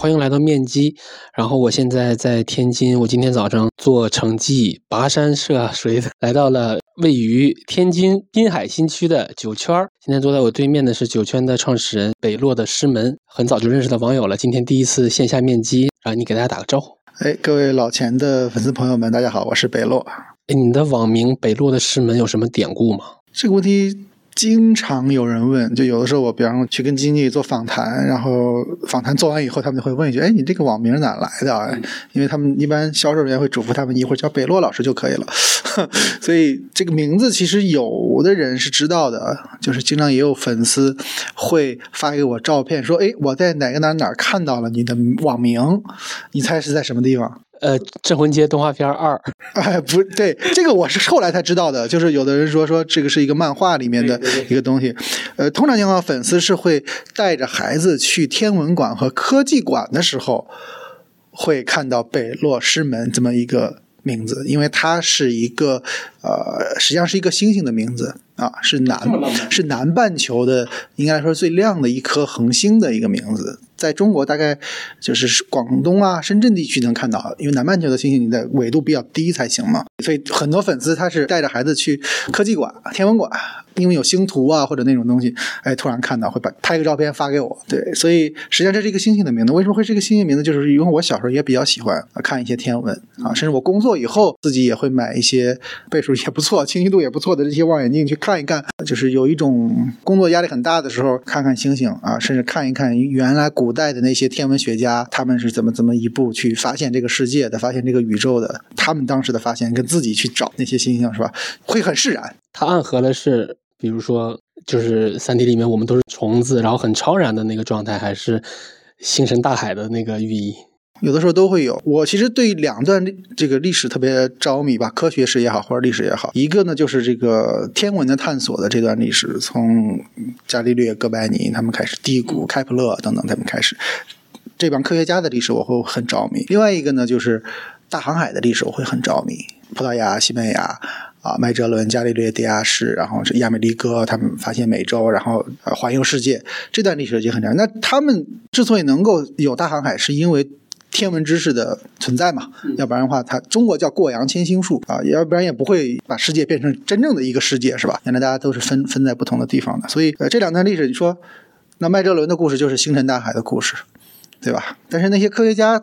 欢迎来到面基。然后我现在在天津，我今天早上坐城际跋山涉水 来到了位于天津滨海新区的酒圈儿。今天坐在我对面的是酒圈的创始人北洛的师门，很早就认识的网友了。今天第一次线下面基，然后，你给大家打个招呼。哎，各位老钱的粉丝朋友们，大家好，我是北洛。哎，你的网名北洛的师门有什么典故吗？这个问题。经常有人问，就有的时候我比方说去跟经纪做访谈，然后访谈做完以后，他们就会问一句：“哎，你这个网名哪来的？”啊？”因为他们一般销售人员会嘱咐他们一会儿叫北洛老师就可以了，所以这个名字其实有的人是知道的，就是经常也有粉丝会发给我照片，说：“哎，我在哪个哪哪看到了你的网名，你猜是在什么地方？”呃，《镇魂街》动画片二，哎，不对，这个我是后来才知道的。就是有的人说说这个是一个漫画里面的一个东西。呃，通常情况，粉丝是会带着孩子去天文馆和科技馆的时候，会看到北落师门这么一个名字，因为它是一个呃，实际上是一个星星的名字啊，是南是南半球的，应该来说最亮的一颗恒星的一个名字。在中国，大概就是广东啊、深圳地区能看到，因为南半球的星星你在纬度比较低才行嘛，所以很多粉丝他是带着孩子去科技馆、天文馆，因为有星图啊或者那种东西，哎，突然看到会把拍个照片发给我。对，所以实际上这是一个星星的名字。为什么会是一个星星名字？就是因为我小时候也比较喜欢看一些天文啊，甚至我工作以后自己也会买一些倍数也不错、清晰度也不错的这些望远镜去看一看，就是有一种工作压力很大的时候看看星星啊，甚至看一看原来古。古代的那些天文学家，他们是怎么怎么一步去发现这个世界的，发现这个宇宙的？他们当时的发现跟自己去找那些星星，是吧？会很释然。它暗合的是，比如说，就是三体里面我们都是虫子，然后很超然的那个状态，还是星辰大海的那个寓意？有的时候都会有。我其实对两段这个历史特别着迷吧，科学史也好，或者历史也好。一个呢，就是这个天文的探索的这段历史，从伽利略、哥白尼他们开始，第谷、开普勒等等他们开始，这帮科学家的历史我会很着迷。另外一个呢，就是大航海的历史我会很着迷，葡萄牙、西班牙啊，麦哲伦、伽利略、迪亚士，然后是亚美利哥他们发现美洲，然后环游世界，这段历史也很长。那他们之所以能够有大航海，是因为天文知识的存在嘛，要不然的话，它中国叫过洋千星术啊，要不然也不会把世界变成真正的一个世界，是吧？原来大家都是分分在不同的地方的，所以呃，这两段历史，你说那麦哲伦的故事就是星辰大海的故事。对吧？但是那些科学家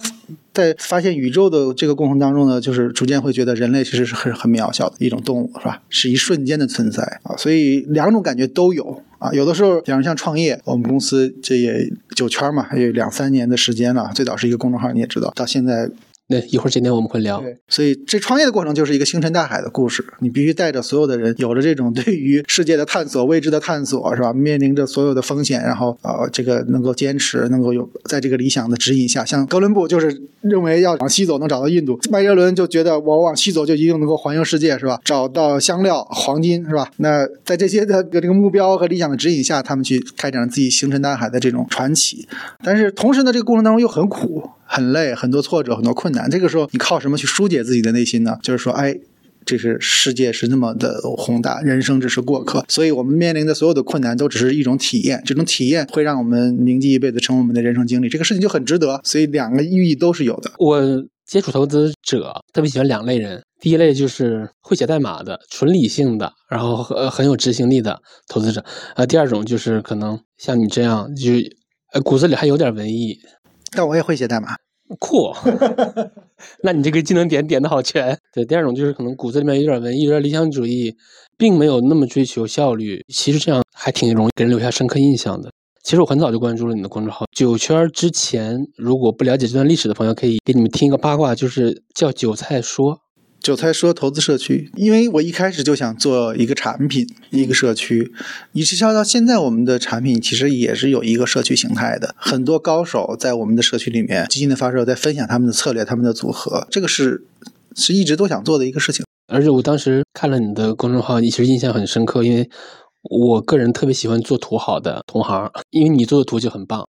在发现宇宙的这个过程当中呢，就是逐渐会觉得人类其实是很很渺小的一种动物，是吧？是一瞬间的存在啊，所以两种感觉都有啊。有的时候，比方像创业，我们公司这也九圈嘛，还有两三年的时间了。最早是一个公众号，你也知道，到现在。那一会儿今天我们会聊，所以这创业的过程就是一个星辰大海的故事。你必须带着所有的人，有着这种对于世界的探索、未知的探索，是吧？面临着所有的风险，然后呃，这个能够坚持，能够有在这个理想的指引下，像哥伦布就是认为要往西走能找到印度，麦哲伦就觉得我往西走就一定能够环游世界，是吧？找到香料、黄金，是吧？那在这些的这个目标和理想的指引下，他们去开展了自己星辰大海的这种传奇。但是同时呢，这个过程当中又很苦。很累，很多挫折，很多困难。这个时候，你靠什么去疏解自己的内心呢？就是说，哎，这是世界是那么的宏大，人生只是过客，所以我们面临的所有的困难都只是一种体验。这种体验会让我们铭记一辈子，成为我们的人生经历。这个事情就很值得。所以，两个寓意都是有的。我接触投资者特别喜欢两类人，第一类就是会写代码的，纯理性的，然后呃很有执行力的投资者。呃，第二种就是可能像你这样，就呃骨子里还有点文艺。但我也会写代码，酷。那你这个技能点点的好全。对，第二种就是可能骨子里面有点文艺，有点理想主义，并没有那么追求效率。其实这样还挺容易给人留下深刻印象的。其实我很早就关注了你的公众号。九圈之前，如果不了解这段历史的朋友，可以给你们听一个八卦，就是叫韭菜说。韭菜说投资社区，因为我一开始就想做一个产品，一个社区。一直到到现在，我们的产品其实也是有一个社区形态的。很多高手在我们的社区里面，基金的发售在分享他们的策略、他们的组合，这个是是一直都想做的一个事情。而且我当时看了你的公众号，你其实印象很深刻，因为我个人特别喜欢做图好的同行，因为你做的图就很棒。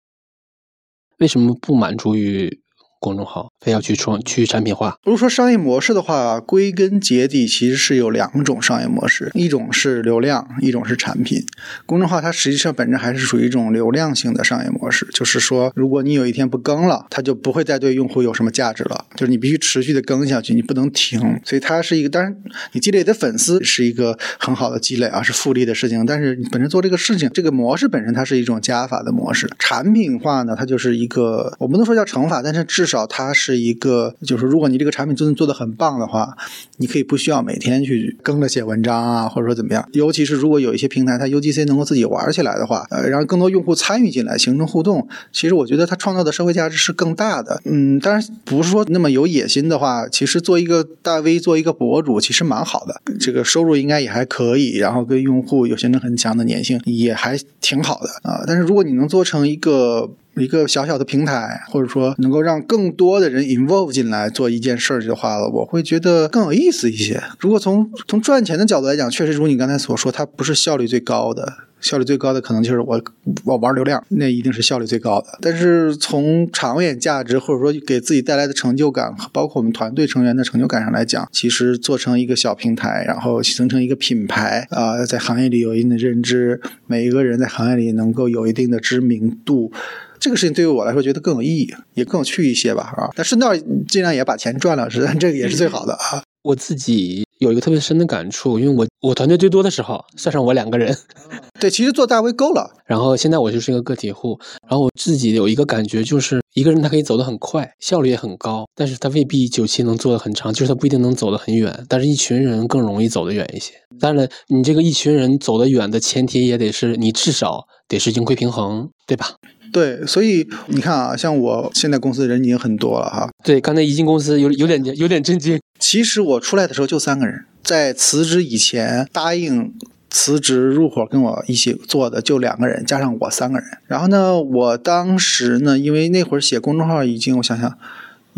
为什么不满足于公众号，非要去创去产品化。如果说商业模式的话，归根结底其实是有两种商业模式，一种是流量，一种是产品。公众号它实际上本质还是属于一种流量性的商业模式，就是说，如果你有一天不更了，它就不会再对用户有什么价值了，就是你必须持续的更下去，你不能停。所以它是一个，当然你积累的粉丝是一个很好的积累啊，是复利的事情。但是你本身做这个事情，这个模式本身它是一种加法的模式。产品化呢，它就是一个，我不能说叫乘法，但是至至少它是一个，就是如果你这个产品真的做的很棒的话，你可以不需要每天去更着写文章啊，或者说怎么样。尤其是如果有一些平台它 UGC 能够自己玩起来的话，呃，让更多用户参与进来，形成互动，其实我觉得它创造的社会价值是更大的。嗯，当然不是说那么有野心的话，其实做一个大 V，做一个博主，其实蛮好的，这个收入应该也还可以，然后跟用户有形成很强的粘性，也还挺好的啊。但是如果你能做成一个一个小小的平台，或者说能够让更多的人 involve 进来做一件事儿的话，我会觉得更有意思一些。如果从从赚钱的角度来讲，确实如你刚才所说，它不是效率最高的，效率最高的可能就是我我玩流量，那一定是效率最高的。但是从长远价值或者说给自己带来的成就感，包括我们团队成员的成就感上来讲，其实做成一个小平台，然后形成一个品牌啊、在行业里有一定的认知，每一个人在行业里能够有一定的知名度。这个事情对于我来说觉得更有意义，也更有趣一些吧，啊！但顺道尽量也把钱赚了，实际上这个也是最好的啊。我自己有一个特别深的感触，因为我我团队最多的时候，算上我两个人，对，其实做大 V 够了，然后现在我就是一个个体户，然后我自己有一个感觉，就是一个人他可以走得很快，效率也很高，但是他未必久期能做得很长，就是他不一定能走得很远，但是一群人更容易走得远一些。当然，你这个一群人走得远的前提也得是你至少得是盈亏平衡，对吧？对，所以你看啊，像我现在公司人已经很多了哈。对，刚才一进公司有有点有点震惊。其实我出来的时候就三个人，在辞职以前答应辞职入伙跟我一起做的就两个人，加上我三个人。然后呢，我当时呢，因为那会儿写公众号已经，我想想。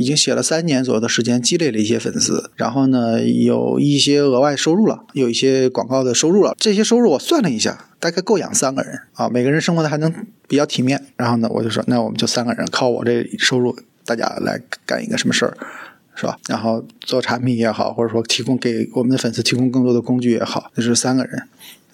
已经写了三年左右的时间，积累了一些粉丝，然后呢，有一些额外收入了，有一些广告的收入了。这些收入我算了一下，大概够养三个人啊，每个人生活的还能比较体面。然后呢，我就说，那我们就三个人，靠我这收入，大家来干一个什么事儿，是吧？然后做产品也好，或者说提供给我们的粉丝提供更多的工具也好，就是三个人。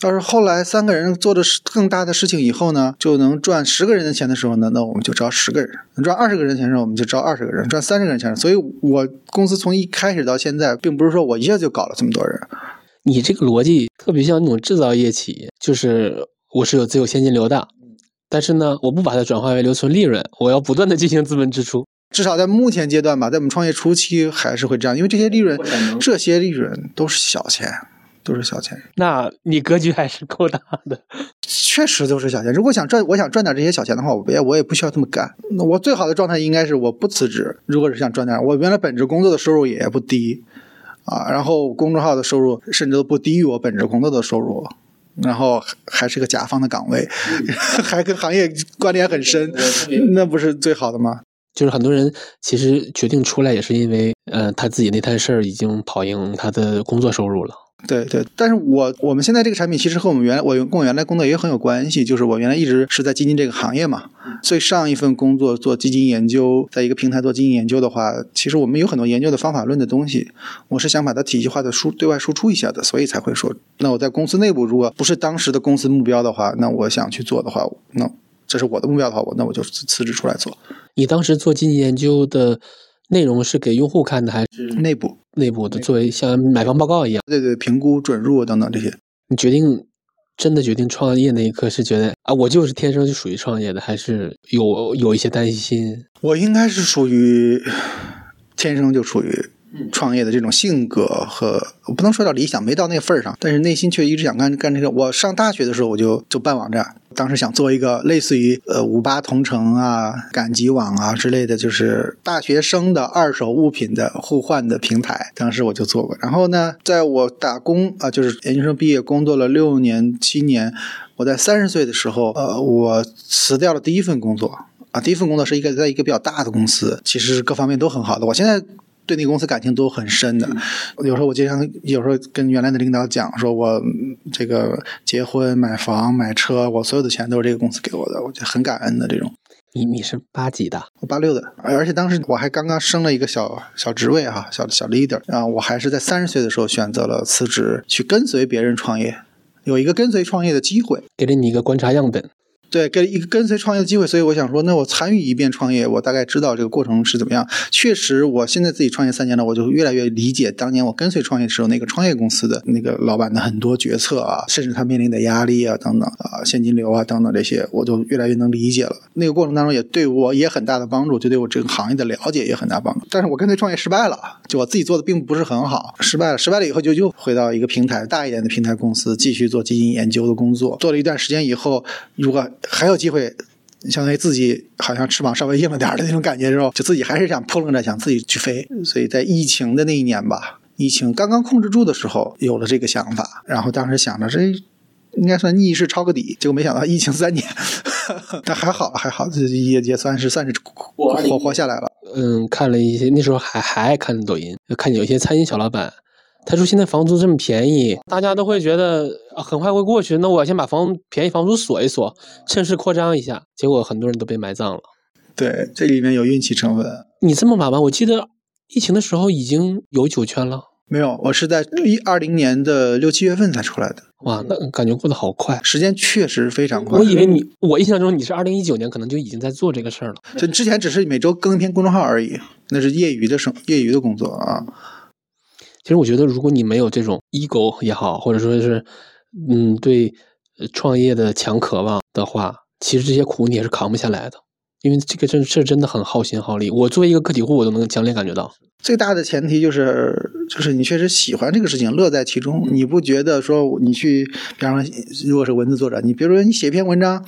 要是后来三个人做的更大的事情以后呢，就能赚十个人的钱的时候呢，那我们就招十个人；能赚二十个人钱的时候，我们就招二十个人；赚三十个人钱。所以，我公司从一开始到现在，并不是说我一下就搞了这么多人。你这个逻辑特别像那种制造业企业，就是我是有自有现金流的，但是呢，我不把它转化为留存利润，我要不断的进行资本支出。至少在目前阶段吧，在我们创业初期还是会这样，因为这些利润，这些利润都是小钱。都是小钱，那你格局还是够大的。确实都是小钱。如果想赚，我想赚点这些小钱的话，我也我也不需要这么干。那我最好的状态应该是我不辞职。如果是想赚点，我原来本职工作的收入也不低啊，然后公众号的收入甚至都不低于我本职工作的收入，然后还是个甲方的岗位，还跟行业关联很深，那不是最好的吗？就是很多人其实决定出来也是因为，呃，他自己那摊事儿已经跑赢他的工作收入了。对对，但是我我们现在这个产品其实和我们原来我跟我原来工作也很有关系，就是我原来一直是在基金这个行业嘛，所以上一份工作做基金研究，在一个平台做基金研究的话，其实我们有很多研究的方法论的东西，我是想把它体系化的输对外输出一下的，所以才会说，那我在公司内部如果不是当时的公司目标的话，那我想去做的话，那这是我的目标的话，我那我就辞职出来做。你当时做基金研究的。内容是给用户看的还是内部内部的？作为像买房报告一样，对对，评估准入等等这些。你决定真的决定创业那一刻，是觉得啊，我就是天生就属于创业的，还是有有一些担心？我应该是属于天生就属于。创业的这种性格和我不能说到理想没到那份儿上，但是内心却一直想干干这个。我上大学的时候我就就办网站，当时想做一个类似于呃五八同城啊、赶集网啊之类的，就是大学生的二手物品的互换的平台。当时我就做过。然后呢，在我打工啊，就是研究生毕业工作了六年七年，我在三十岁的时候，呃，我辞掉了第一份工作啊。第一份工作是一个在一个比较大的公司，其实各方面都很好的。我现在。对那个公司感情都很深的，有时候我经常有时候跟原来的领导讲，说我这个结婚、买房、买车，我所有的钱都是这个公司给我的，我觉得很感恩的这种。你你是八几的？我八六的，而且当时我还刚刚升了一个小小职位哈，小小 leader 啊，我还是在三十岁的时候选择了辞职，去跟随别人创业，有一个跟随创业的机会，给了你一个观察样本。对，给一个跟随创业的机会，所以我想说，那我参与一遍创业，我大概知道这个过程是怎么样。确实，我现在自己创业三年了，我就越来越理解当年我跟随创业的时候那个创业公司的那个老板的很多决策啊，甚至他面临的压力啊等等啊，现金流啊等等这些，我就越来越能理解了。那个过程当中也对我也很大的帮助，就对我这个行业的了解也很大帮助。但是我跟随创业失败了，就我自己做的并不是很好，失败了。失败了以后就又回到一个平台大一点的平台公司，继续做基金研究的工作。做了一段时间以后，如果还有机会。相当于自己好像翅膀稍微硬了点的那种感觉之后，就自己还是想扑棱着想自己去飞。所以在疫情的那一年吧，疫情刚刚控制住的时候，有了这个想法。然后当时想着这应该算逆势抄个底，结果没想到疫情三年，但还好还好，也也算是算是活活下来了。嗯，看了一些那时候还还爱看抖音，就看有些餐饮小老板。他说：“现在房租这么便宜，大家都会觉得很快会过去。那我先把房便宜房租锁一锁，趁势扩张一下。结果很多人都被埋葬了。对，这里面有运气成分。你这么晚吗？我记得疫情的时候已经有酒圈了。没有，我是在一二零年的六七月份才出来的。哇，那感觉过得好快，时间确实非常快。我以为你，我印象中你是二零一九年可能就已经在做这个事儿了。就之前只是每周更一篇公众号而已，那是业余的生业余的工作啊。”其实我觉得，如果你没有这种 ego 也好，或者说是，嗯，对创业的强渴望的话，其实这些苦你也是扛不下来的，因为这个真是真的很耗心耗力。我作为一个个体户，我都能强烈感觉到。最大的前提就是，就是你确实喜欢这个事情，乐在其中。你不觉得说你去，比方说，如果是文字作者，你比如说你写一篇文章，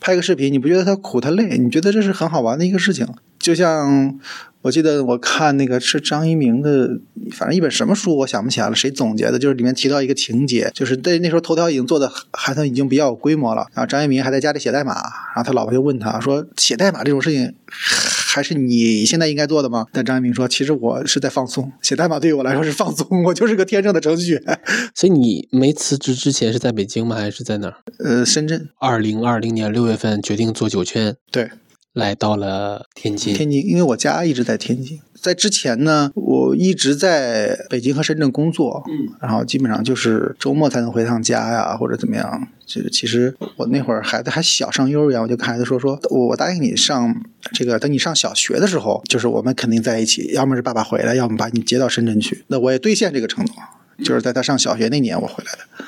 拍个视频，你不觉得它苦它累？你觉得这是很好玩的一个事情，就像。我记得我看那个是张一鸣的，反正一本什么书我想不起来了，谁总结的？就是里面提到一个情节，就是在那时候头条已经做的还算已经比较有规模了，然后张一鸣还在家里写代码，然后他老婆就问他说：“写代码这种事情还是你现在应该做的吗？”但张一鸣说：“其实我是在放松，写代码对于我来说是放松，我就是个天生的程序员。”所以你没辞职之前是在北京吗？还是在哪儿？呃，深圳。二零二零年六月份决定做酒圈。对。来到了天津，天津，因为我家一直在天津。在之前呢，我一直在北京和深圳工作，嗯，然后基本上就是周末才能回趟家呀，或者怎么样。就是其实我那会儿孩子还小，上幼儿园，我就跟孩子说：“说我我答应你上这个，等你上小学的时候，就是我们肯定在一起，要么是爸爸回来，要么把你接到深圳去。”那我也兑现这个承诺，就是在他上小学那年我回来的。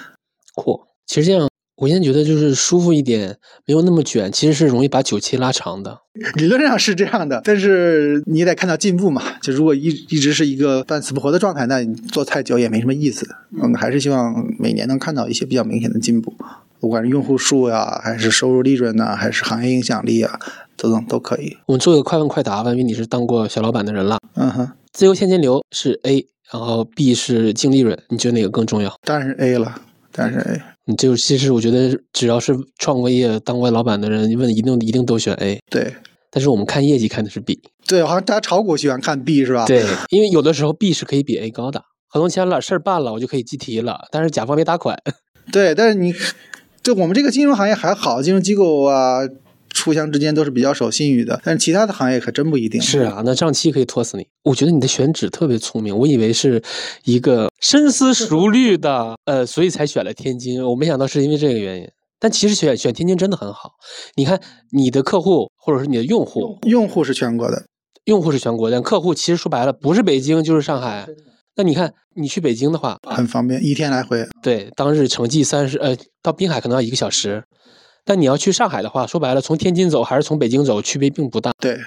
酷，其实这样。我现在觉得就是舒服一点，没有那么卷，其实是容易把酒期拉长的。理论上是这样的，但是你也得看到进步嘛。就如果一一直是一个半死不活的状态，那你做太久也没什么意思。嗯，还是希望每年能看到一些比较明显的进步，不管是用户数呀，还是收入利润呐，还是行业影响力啊，等等都可以。我们做个快问快答吧，因为你是当过小老板的人了。嗯哼，自由现金流是 A，然后 B 是净利润，你觉得哪个更重要？当然是 A 了，当然是 A。你就其实我觉得，只要是创过业、当过老板的人，问一定一定都选 A。对，但是我们看业绩看的是 B。对，好像大家炒股喜欢看 B 是吧？对，因为有的时候 B 是可以比 A 高的，合同签了，事儿办了，我就可以计提了，但是甲方没打款。对，但是你，就我们这个金融行业还好，金融机构啊。互相之间都是比较守信誉的，但是其他的行业可真不一定。是啊，那账期可以拖死你。我觉得你的选址特别聪明，我以为是一个深思熟虑的，呃，所以才选了天津。我没想到是因为这个原因。但其实选选天津真的很好。你看你的客户或者是你的用户，用户是全国的，用户是全国的，客户其实说白了不是北京就是上海。那你看你去北京的话，很方便，一天来回。对，当日城际三十，呃，到滨海可能要一个小时。但你要去上海的话，说白了，从天津走还是从北京走，区别并不大。对，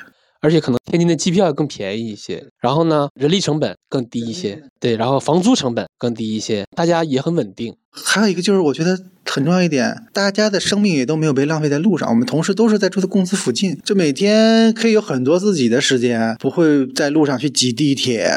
而且可能天津的机票更便宜一些，然后呢，人力成本更低一些。对，然后房租成本更低一些，大家也很稳定。还有一个就是，我觉得很重要一点，大家的生命也都没有被浪费在路上。我们同事都是在住的公司附近，就每天可以有很多自己的时间，不会在路上去挤地铁、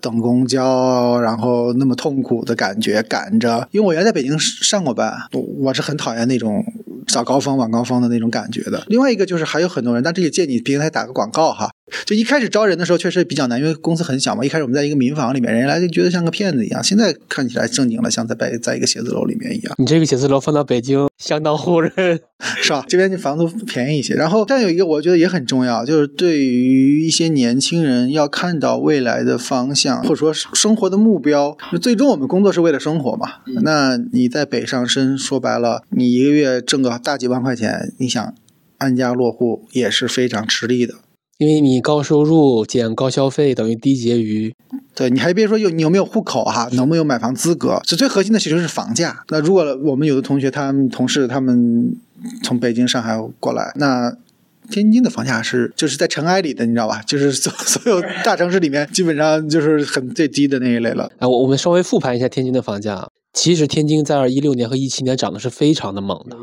等公交，然后那么痛苦的感觉赶着。因为我原来在北京上过班，我是很讨厌那种。早高峰、晚高峰的那种感觉的。另外一个就是还有很多人，但这里借你平台打个广告哈，就一开始招人的时候确实比较难，因为公司很小嘛。一开始我们在一个民房里面，人家来就觉得像个骗子一样。现在看起来正经了，像在在在一个写字楼里面一样。你这个写字楼放到北京相当唬人，是吧？这边的房租便宜一些。然后，但有一个我觉得也很重要，就是对于一些年轻人要看到未来的方向，或者说生活的目标。最终我们工作是为了生活嘛。那你在北上深，说白了，你一个月挣个大几万块钱，你想安家落户也是非常吃力的。因为你高收入减高消费等于低结余，对你还别说有你有没有户口哈，能不能有买房资格，这最核心的其实是房价。那如果我们有的同学他们同事他们从北京上海过来，那天津的房价是就是在尘埃里的，你知道吧？就是所所有大城市里面基本上就是很最低的那一类了。哎，我我们稍微复盘一下天津的房价。其实天津在二一六年和一七年涨的是非常的猛的，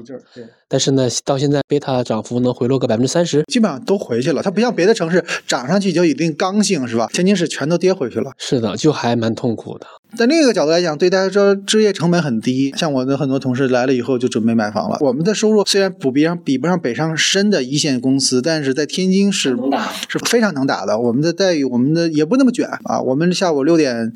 但是呢，到现在贝塔涨幅能回落个百分之三十，基本上都回去了。它不像别的城市涨上去就一定刚性，是吧？天津市全都跌回去了。是的，就还蛮痛苦的。在另一个角度来讲，对大家说，置业成本很低。像我的很多同事来了以后就准备买房了。我们的收入虽然不比上比不上北上深的一线公司，但是在天津是是非常能打的。我们的待遇，我们的也不那么卷啊。我们下午六点。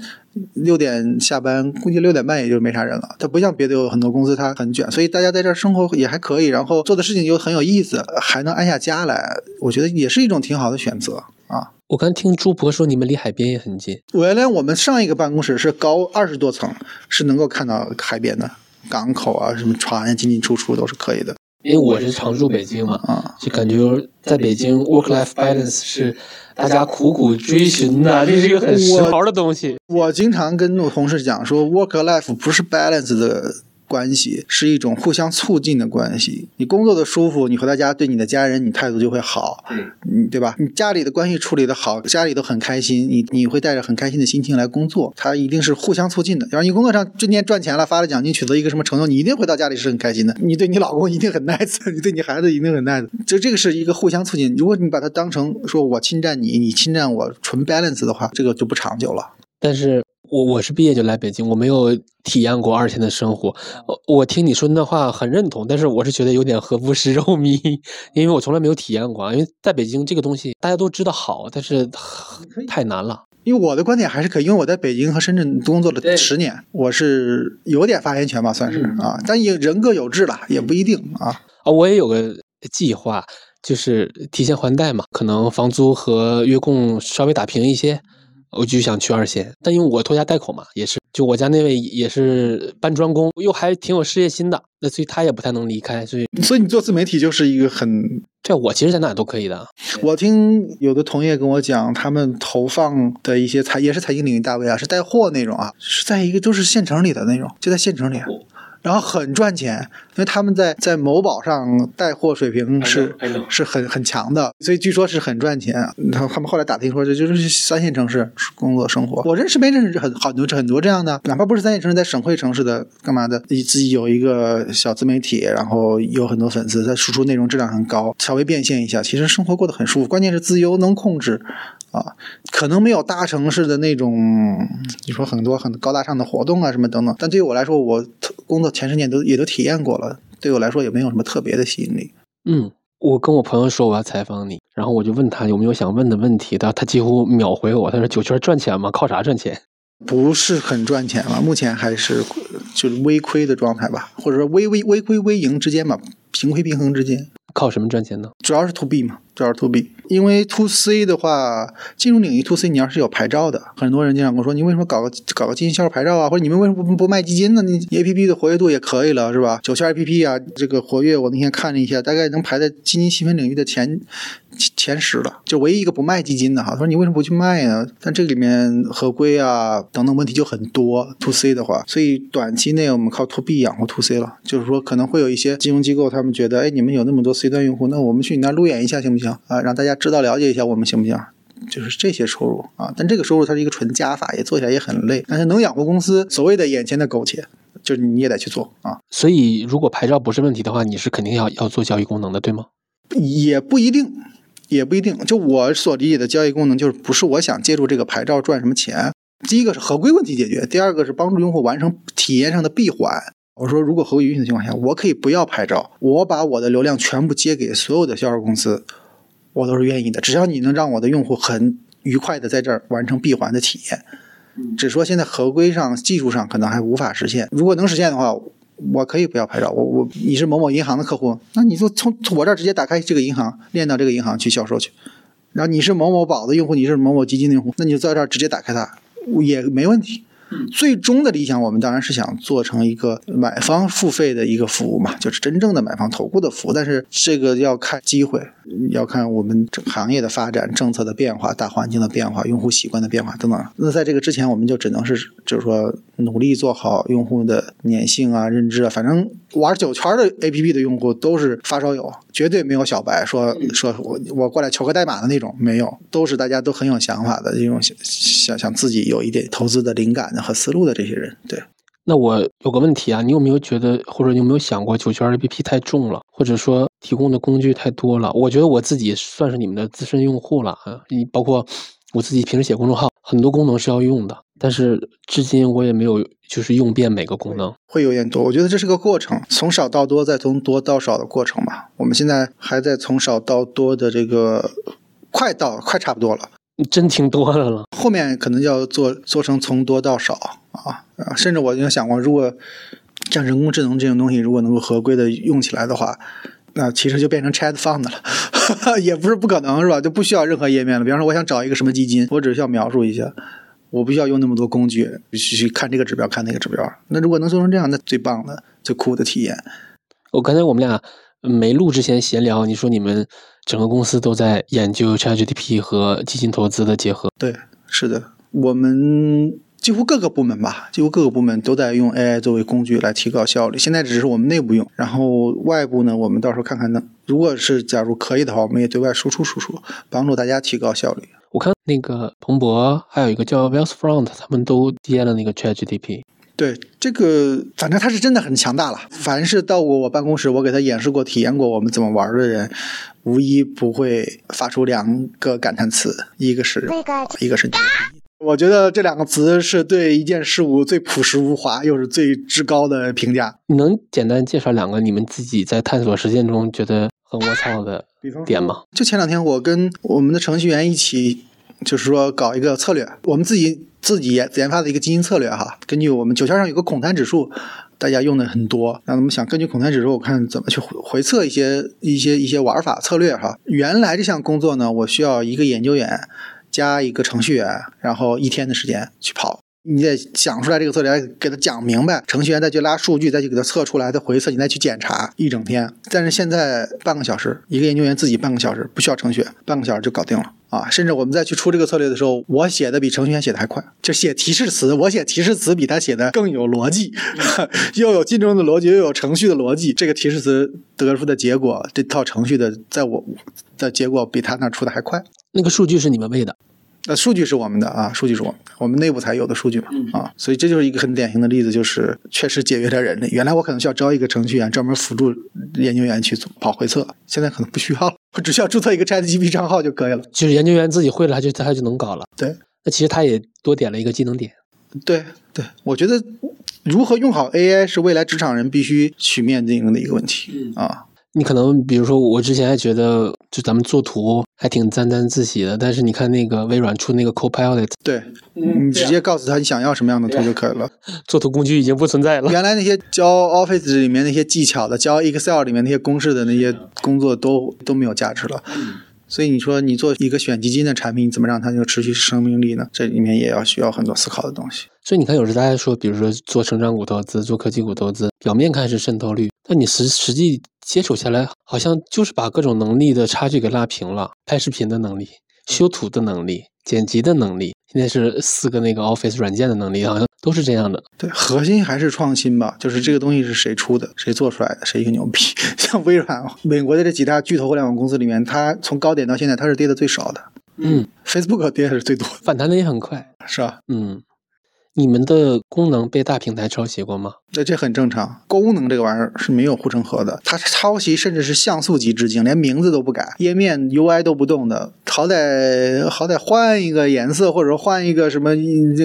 六点下班，估计六点半也就没啥人了。它不像别的有很多公司，它很卷，所以大家在这儿生活也还可以，然后做的事情又很有意思，还能安下家来，我觉得也是一种挺好的选择啊。我刚听朱博说你们离海边也很近，原来我们上一个办公室是高二十多层，是能够看到海边的港口啊，什么船进进出出都是可以的。因为我是常住北京嘛，啊，就感觉在北京 work-life balance 是。大家苦苦追寻的，这是一个很时髦的东西。我经常跟我同事讲说，work life 不是 balance 的。关系是一种互相促进的关系。你工作的舒服，你回到家对你的家人，你态度就会好，嗯，对吧？你家里的关系处理的好，家里都很开心，你你会带着很开心的心情来工作。它一定是互相促进的。要是你工作上今天赚钱了，发了奖金，取得一个什么成就，你一定回到家里是很开心的。你对你老公一定很 nice，你对你孩子一定很 nice。就这个是一个互相促进。如果你把它当成说我侵占你，你侵占我，纯 balance 的话，这个就不长久了。但是。我我是毕业就来北京，我没有体验过二线的生活。我听你说那话很认同，但是我是觉得有点何不食肉糜，因为我从来没有体验过。因为在北京这个东西大家都知道好，但是太难了。因为我的观点还是可以，因为我在北京和深圳工作了十年，我是有点发言权吧，算是啊。但也人各有志了，也不一定啊。啊，我也有个计划，就是提前还贷嘛，可能房租和月供稍微打平一些。我就想去二线，但因为我拖家带口嘛，也是，就我家那位也是搬砖工，又还挺有事业心的，那所以他也不太能离开，所以所以你做自媒体就是一个很对，我其实在哪都可以的。我听有的同业跟我讲，他们投放的一些财也是财经领域大 V 啊，是带货那种啊，是在一个都是县城里的那种，就在县城里。然后很赚钱，因为他们在在某宝上带货水平是是很很强的，所以据说是很赚钱。然后他们后来打听说，这就是三线城市工作生活。我认识没认识很很多很多这样的，哪怕不是三线城市，在省会城市的干嘛的，你自己有一个小自媒体，然后有很多粉丝，在输出内容质量很高，稍微变现一下，其实生活过得很舒服。关键是自由能控制。啊，可能没有大城市的那种，你说很多很高大上的活动啊什么等等，但对于我来说，我工作前十年都也都体验过了，对我来说也没有什么特别的吸引力。嗯，我跟我朋友说我要采访你，然后我就问他有没有想问的问题，他他几乎秒回我，他说酒圈赚钱吗？靠啥赚钱？不是很赚钱吧？目前还是就是微亏的状态吧，或者说微微微亏微盈之间吧，平亏平衡之间。靠什么赚钱呢？主要是 to B 嘛，主要是 to B。因为 to C 的话，金融领域 to C 你要是有牌照的，很多人经常跟我说，你为什么搞个搞个基金销售牌照啊？或者你们为什么不不卖基金呢？你 A P P 的活跃度也可以了，是吧？九千 A P P 啊，这个活跃我那天看了一下，大概能排在基金细分领域的前。前十了，就唯一一个不卖基金的哈。他说你为什么不去卖呢？但这里面合规啊等等问题就很多。to C 的话，所以短期内我们靠 to B 养活 to C 了。就是说可能会有一些金融机构，他们觉得，哎，你们有那么多 C 端用户，那我们去你那路演一下行不行啊？让大家知道了解一下我们行不行？就是这些收入啊。但这个收入它是一个纯加法，也做起来也很累。但是能养活公司，所谓的眼前的苟且，就是你也得去做啊。所以如果牌照不是问题的话，你是肯定要要做交易功能的，对吗？也不一定。也不一定，就我所理解的交易功能，就是不是我想借助这个牌照赚什么钱。第一个是合规问题解决，第二个是帮助用户完成体验上的闭环。我说，如果合规允许的情况下，我可以不要牌照，我把我的流量全部接给所有的销售公司，我都是愿意的。只要你能让我的用户很愉快的在这儿完成闭环的体验，只说现在合规上、技术上可能还无法实现。如果能实现的话，我可以不要拍照。我我你是某某银行的客户，那你就从我这儿直接打开这个银行，链到这个银行去销售去。然后你是某某宝的用户，你是某某基金的用户，那你就在这儿直接打开它也没问题。最终的理想，我们当然是想做成一个买方付费的一个服务嘛，就是真正的买方投顾的服务。但是这个要看机会，要看我们整行业的发展、政策的变化、大环境的变化、用户习惯的变化等等。那在这个之前，我们就只能是就是说努力做好用户的粘性啊、认知啊。反正玩九圈的 APP 的用户都是发烧友，绝对没有小白说说我我过来求个代码的那种，没有，都是大家都很有想法的这种想想想自己有一点投资的灵感的。和思路的这些人，对。那我有个问题啊，你有没有觉得，或者你有没有想过，九圈 APP 太重了，或者说提供的工具太多了？我觉得我自己算是你们的资深用户了啊，你包括我自己平时写公众号，很多功能是要用的，但是至今我也没有就是用遍每个功能，会有点多。我觉得这是个过程，从少到多，再从多到少的过程吧。我们现在还在从少到多的这个，快到快差不多了。真挺多的了，后面可能要做做成从多到少啊啊！甚至我就想过，如果像人工智能这种东西，如果能够合规的用起来的话，那其实就变成 Chat Fund 了，也不是不可能，是吧？就不需要任何页面了。比方说，我想找一个什么基金，我只需要描述一下，我不需要用那么多工具，去看这个指标，看那个指标。那如果能做成这样，那最棒的、最酷的体验。我刚才我们俩没录之前闲聊，你说你们。整个公司都在研究 ChatGPT 和基金投资的结合。对，是的，我们几乎各个部门吧，几乎各个部门都在用 AI 作为工具来提高效率。现在只是我们内部用，然后外部呢，我们到时候看看呢。如果是假如可以的话，我们也对外输出输出，帮助大家提高效率。我看那个彭博还有一个叫 Wealthfront，他们都接了那个 ChatGPT。对这个，反正他是真的很强大了。凡是到过我办公室，我给他演示过、体验过我们怎么玩的人，无一不会发出两个感叹词：一个是一个是牛逼。我觉得这两个词是对一件事物最朴实无华，又是最至高的评价。你能简单介绍两个你们自己在探索实践中觉得很窝操的点吗？就前两天我跟我们的程序员一起，就是说搞一个策略，我们自己。自己研研发的一个基因策略哈，根据我们九霄上有个孔滩指数，大家用的很多。那我们想根据孔滩指数，我看怎么去回回测一些一些一些玩法策略哈。原来这项工作呢，我需要一个研究员加一个程序员，然后一天的时间去跑。你得想出来这个策略，给他讲明白，程序员再去拉数据，再去给他测出来再回测，你再去检查一整天。但是现在半个小时，一个研究员自己半个小时不需要程序，半个小时就搞定了啊！甚至我们再去出这个策略的时候，我写的比程序员写的还快，就写提示词，我写提示词比他写的更有逻辑，又有竞争的逻辑，又有程序的逻辑。这个提示词得出的结果，这套程序的在我的结果比他那出的还快。那个数据是你们喂的。那数据是我们的啊，数据是我们我们内部才有的数据嘛啊，所以这就是一个很典型的例子，就是确实节约了人力。原来我可能需要招一个程序员专门辅助研究员去做跑回测，现在可能不需要了，我只需要注册一个 ChatGPT 账号就可以了。就是研究员自己会了，他就他就能搞了。对，那其实他也多点了一个技能点。对对，我觉得如何用好 AI 是未来职场人必须去面临的一个问题啊。你可能比如说，我之前还觉得就咱们做图还挺沾沾自喜的，但是你看那个微软出那个 Copilot，对，你直接告诉他你想要什么样的图就可以了。做图工具已经不存在了。原来那些教 Office 里面那些技巧的，教 Excel 里面那些公式的那些工作都都没有价值了。所以你说你做一个选基金的产品，怎么让它有持续生命力呢？这里面也要需要很多思考的东西。所以你看，有时大家说，比如说做成长股投资、做科技股投资，表面看是渗透率，但你实实际接触下来，好像就是把各种能力的差距给拉平了。拍视频的能力、修图的能力、剪辑的能力，现在是四个那个 Office 软件的能力，好像都是这样的。对，核心还是创新吧，就是这个东西是谁出的，谁做出来的，谁一个牛逼。像微软，美国的这几大巨头互联网公司里面，它从高点到现在，它是跌的最少的。嗯，Facebook 跌的是最多，反弹的也很快，是吧？嗯。你们的功能被大平台抄袭过吗？那这很正常。功能这个玩意儿是没有护城河的，它抄袭甚至是像素级致敬，连名字都不改，页面 UI 都不动的，好歹好歹换一个颜色，或者说换一个什么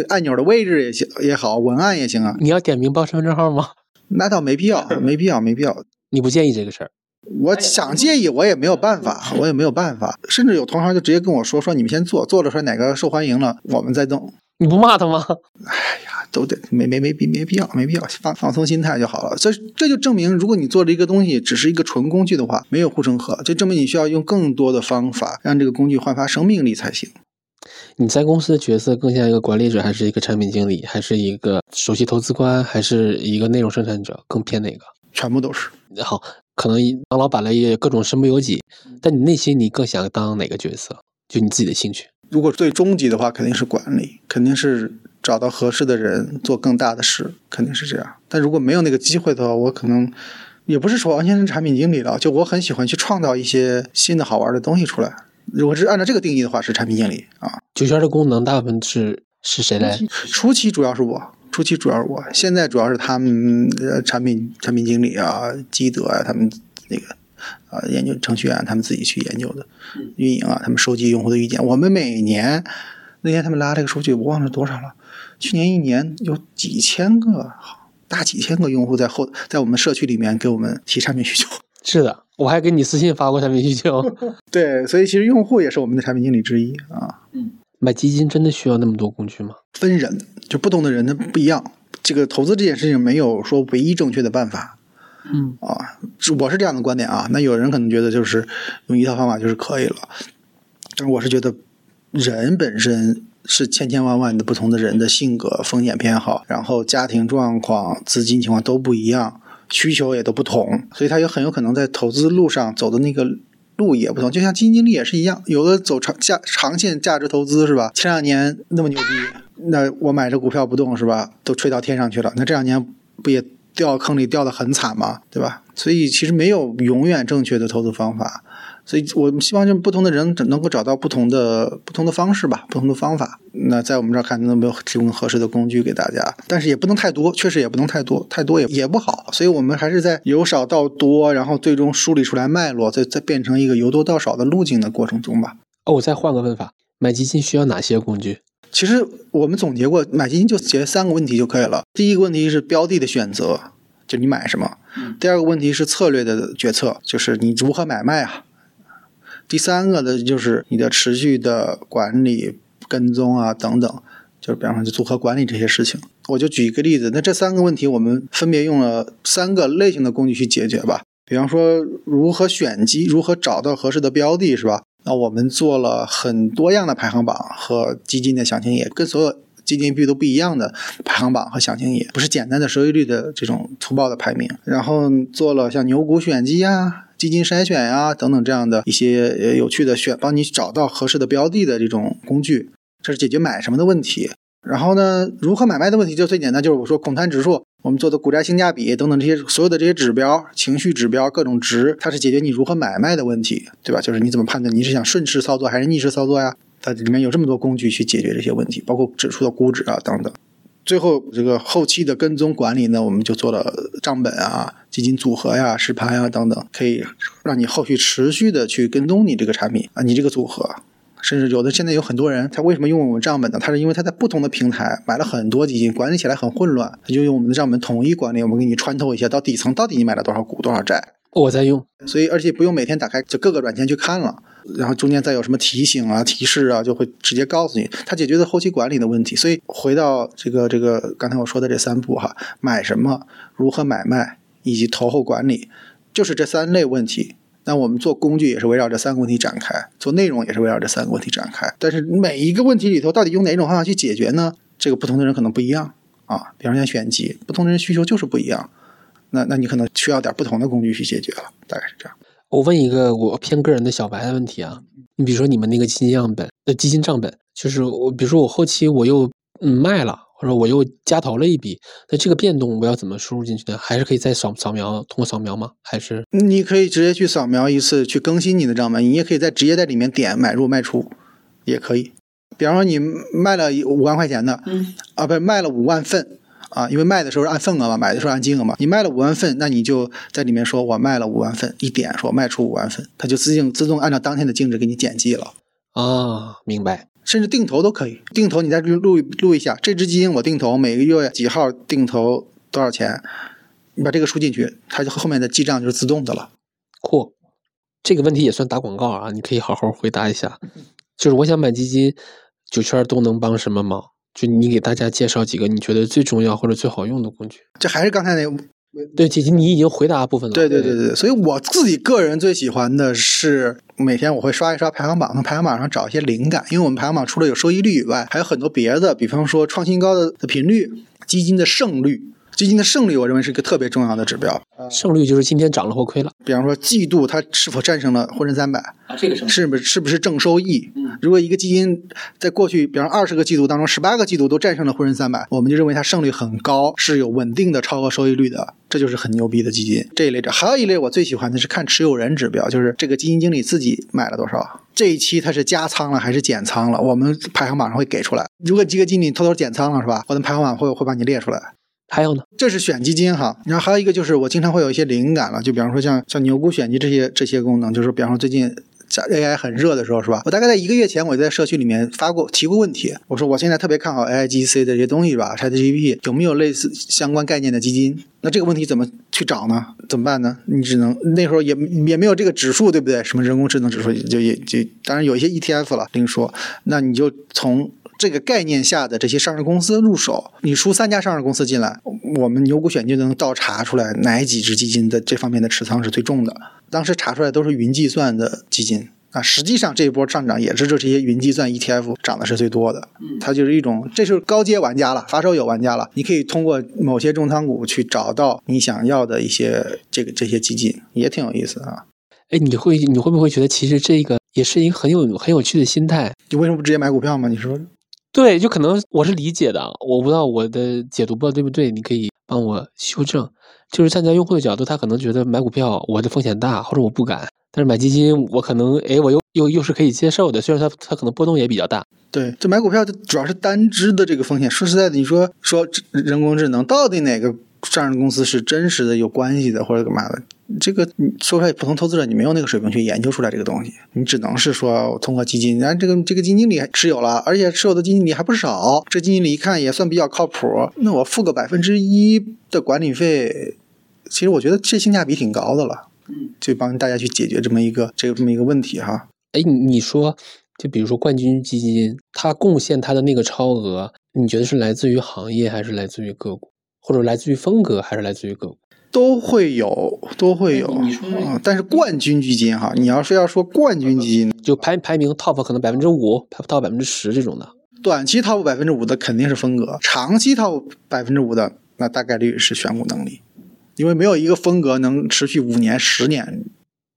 按钮的位置也行也好，文案也行啊。你要点名报身份证号吗？那倒没必要，没必要，没必要。你不介意这个事儿？我想介意，我也没有办法，我也没有办法。甚至有同行就直接跟我说：“说你们先做，做了说哪个受欢迎了，我们再弄。”你不骂他吗？哎呀，都得没没没必没必要，没必要放放松心态就好了。这这就证明，如果你做了一个东西只是一个纯工具的话，没有护城河，就证明你需要用更多的方法让这个工具焕发生命力才行。你在公司的角色更像一个管理者，还是一个产品经理，还是一个首席投资官，还是一个内容生产者？更偏哪个？全部都是。好，可能当老板了也各种身不由己，但你内心你更想当哪个角色？就你自己的兴趣。如果最终极的话，肯定是管理，肯定是找到合适的人做更大的事，肯定是这样。但如果没有那个机会的话，我可能也不是说完全是产品经理了。就我很喜欢去创造一些新的好玩的东西出来。如果是按照这个定义的话，是产品经理啊。九圈的功能大部分是是谁来？初期主要是我，初期主要是我，现在主要是他们呃产品产品经理啊、基德啊，他们那个啊研究程序员他们自己去研究的，运营啊，他们收集用户的意见。我们每年那天他们拉这个数据，我忘了多少了。去年一年有几千个，大几千个用户在后 在我们社区里面给我们提产品需求。是的，我还给你私信发过产品需求。对，所以其实用户也是我们的产品经理之一啊。嗯，买基金真的需要那么多工具吗？分人，就不同的人他不一样。这个投资这件事情没有说唯一正确的办法。嗯啊，我是这样的观点啊。那有人可能觉得就是用一套方法就是可以了，但是我是觉得人本身是千千万万的不同的人的性格、风险偏好，然后家庭状况、资金情况都不一样。需求也都不同，所以他也很有可能在投资路上走的那个路也不同。就像基金经理也是一样，有的走长价长线价值投资是吧？前两年那么牛逼，那我买这股票不动是吧？都吹到天上去了，那这两年不也掉坑里掉的很惨吗？对吧？所以其实没有永远正确的投资方法。所以我们希望就不同的人能够找到不同的不同的方式吧，不同的方法。那在我们这儿看能不能提供合适的工具给大家，但是也不能太多，确实也不能太多，太多也也不好。所以我们还是在由少到多，然后最终梳理出来脉络，再再变成一个由多到少的路径的过程中吧。哦，我再换个问法，买基金需要哪些工具？其实我们总结过，买基金就解决三个问题就可以了。第一个问题是标的的选择，就你买什么；第二个问题是策略的决策，就是你如何买卖啊。第三个呢，就是你的持续的管理、跟踪啊等等，就是比方说就组合管理这些事情。我就举一个例子，那这三个问题我们分别用了三个类型的工具去解决吧。比方说如何选基，如何找到合适的标的，是吧？那我们做了很多样的排行榜和基金的详情页，跟所有基金币都不一样的排行榜和详情页，不是简单的收益率的这种粗暴的排名。然后做了像牛股选基呀。基金筛选呀，等等这样的一些有趣的选，帮你找到合适的标的的这种工具，这是解决买什么的问题。然后呢，如何买卖的问题就最简单，就是我说恐贪指数，我们做的股债性价比等等这些所有的这些指标、情绪指标、各种值，它是解决你如何买卖的问题，对吧？就是你怎么判断你是想顺势操作还是逆势操作呀？它里面有这么多工具去解决这些问题，包括指数的估值啊等等。最后这个后期的跟踪管理呢，我们就做了账本啊、基金组合呀、实盘呀等等，可以让你后续持续的去跟踪你这个产品啊，你这个组合。甚至有的现在有很多人，他为什么用我们账本呢？他是因为他在不同的平台买了很多基金，管理起来很混乱，他就用我们的账本统一管理。我们给你穿透一下，到底层到底你买了多少股、多少债。我在用，所以而且不用每天打开就各个软件去看了。然后中间再有什么提醒啊、提示啊，就会直接告诉你，它解决的后期管理的问题。所以回到这个这个刚才我说的这三步哈，买什么、如何买卖以及投后管理，就是这三类问题。那我们做工具也是围绕这三个问题展开，做内容也是围绕这三个问题展开。但是每一个问题里头，到底用哪种方法去解决呢？这个不同的人可能不一样啊。比方像选集，不同的人需求就是不一样。那那你可能需要点不同的工具去解决了，大概是这样。我问一个我偏个人的小白的问题啊，你比如说你们那个基金样本呃基金账本，就是我比如说我后期我又嗯卖了，或者我又加投了一笔，那这个变动我要怎么输入进去呢？还是可以再扫扫描，通过扫描吗？还是你可以直接去扫描一次去更新你的账本，你也可以在直接在里面点买入卖出，也可以。比方说你卖了五万块钱的，嗯啊不是卖了五万份。啊，因为卖的时候是按份额嘛，买的时候按金额嘛。你卖了五万份，那你就在里面说我卖了五万份，一点说卖出五万份，它就自动自动按照当天的净值给你减记了。啊，明白。甚至定投都可以，定投你再录录录一下，这只基金我定投每个月几号定投多少钱，你把这个输进去，它就后面的记账就是自动的了。酷。这个问题也算打广告啊，你可以好好回答一下。就是我想买基金，九圈都能帮什么忙？就你给大家介绍几个你觉得最重要或者最好用的工具。这还是刚才那对，姐姐你已经回答部分了。对对对对，所以我自己个人最喜欢的是每天我会刷一刷排行榜，从排行榜上找一些灵感，因为我们排行榜除了有收益率以外，还有很多别的，比方说创新高的的频率、基金的胜率。基金的胜率，我认为是一个特别重要的指标。胜率就是今天涨了或亏了。比方说，季度它是否战胜了沪深三百啊？这个是是不是是不是正收益？嗯，如果一个基金在过去，比方二十个季度当中，十八个季度都战胜了沪深三百，我们就认为它胜率很高，是有稳定的超额收益率的，这就是很牛逼的基金。这一类的，还有一类我最喜欢的是看持有人指标，就是这个基金经理自己买了多少，这一期他是加仓了还是减仓了，我们排行榜上会给出来。如果这个经理偷偷减仓了，是吧？我的排行榜会会把你列出来。还有呢，这是选基金哈，然后还有一个就是我经常会有一些灵感了，就比方说像像牛股选基这些这些功能，就是比方说最近在 AI 很热的时候是吧？我大概在一个月前我在社区里面发过提过问题，我说我现在特别看好 AIGC 的这些东西是吧？ChatGPT 有没有类似相关概念的基金？那这个问题怎么去找呢？怎么办呢？你只能那时候也也没有这个指数对不对？什么人工智能指数就也就当然有一些 ETF 了另说，那你就从。这个概念下的这些上市公司入手，你输三家上市公司进来，我们牛股选就能倒查出来哪几只基金的这方面的持仓是最重的。当时查出来都是云计算的基金啊，实际上这一波上涨也是这这些云计算 ETF 涨的是最多的。它就是一种，这是高阶玩家了，发烧友玩家了。你可以通过某些重仓股去找到你想要的一些这个这些基金，也挺有意思啊。哎，你会你会不会觉得其实这个也是一个很有很有趣的心态？你为什么不直接买股票吗？你说？对，就可能我是理解的，我不知道我的解读不知道对不对，你可以帮我修正。就是站在用户的角度，他可能觉得买股票我的风险大，或者我不敢；但是买基金，我可能哎，我又又又是可以接受的，虽然它它可能波动也比较大。对，就买股票，主要是单只的这个风险。说实在的，你说说人工智能到底哪个？上市公司是真实的有关系的，或者干嘛的？这个你说出来，普通投资者你没有那个水平去研究出来这个东西，你只能是说通过基金，然后这个这个基金经理持有了，而且持有的基金经理还不少，这基金经理一看也算比较靠谱，那我付个百分之一的管理费，其实我觉得这性价比挺高的了，嗯，就帮大家去解决这么一个这个这么一个问题哈。哎，你你说，就比如说冠军基金，它贡献它的那个超额，你觉得是来自于行业还是来自于个股？或者来自于风格，还是来自于个股，都会有，都会有。你说，但是冠军基金哈，你要是要说冠军基金，就排排名 top 可能百分之五，top 百分之十这种的。短期 top 百分之五的肯定是风格，长期 top 百分之五的那大概率是选股能力，因为没有一个风格能持续五年、十年。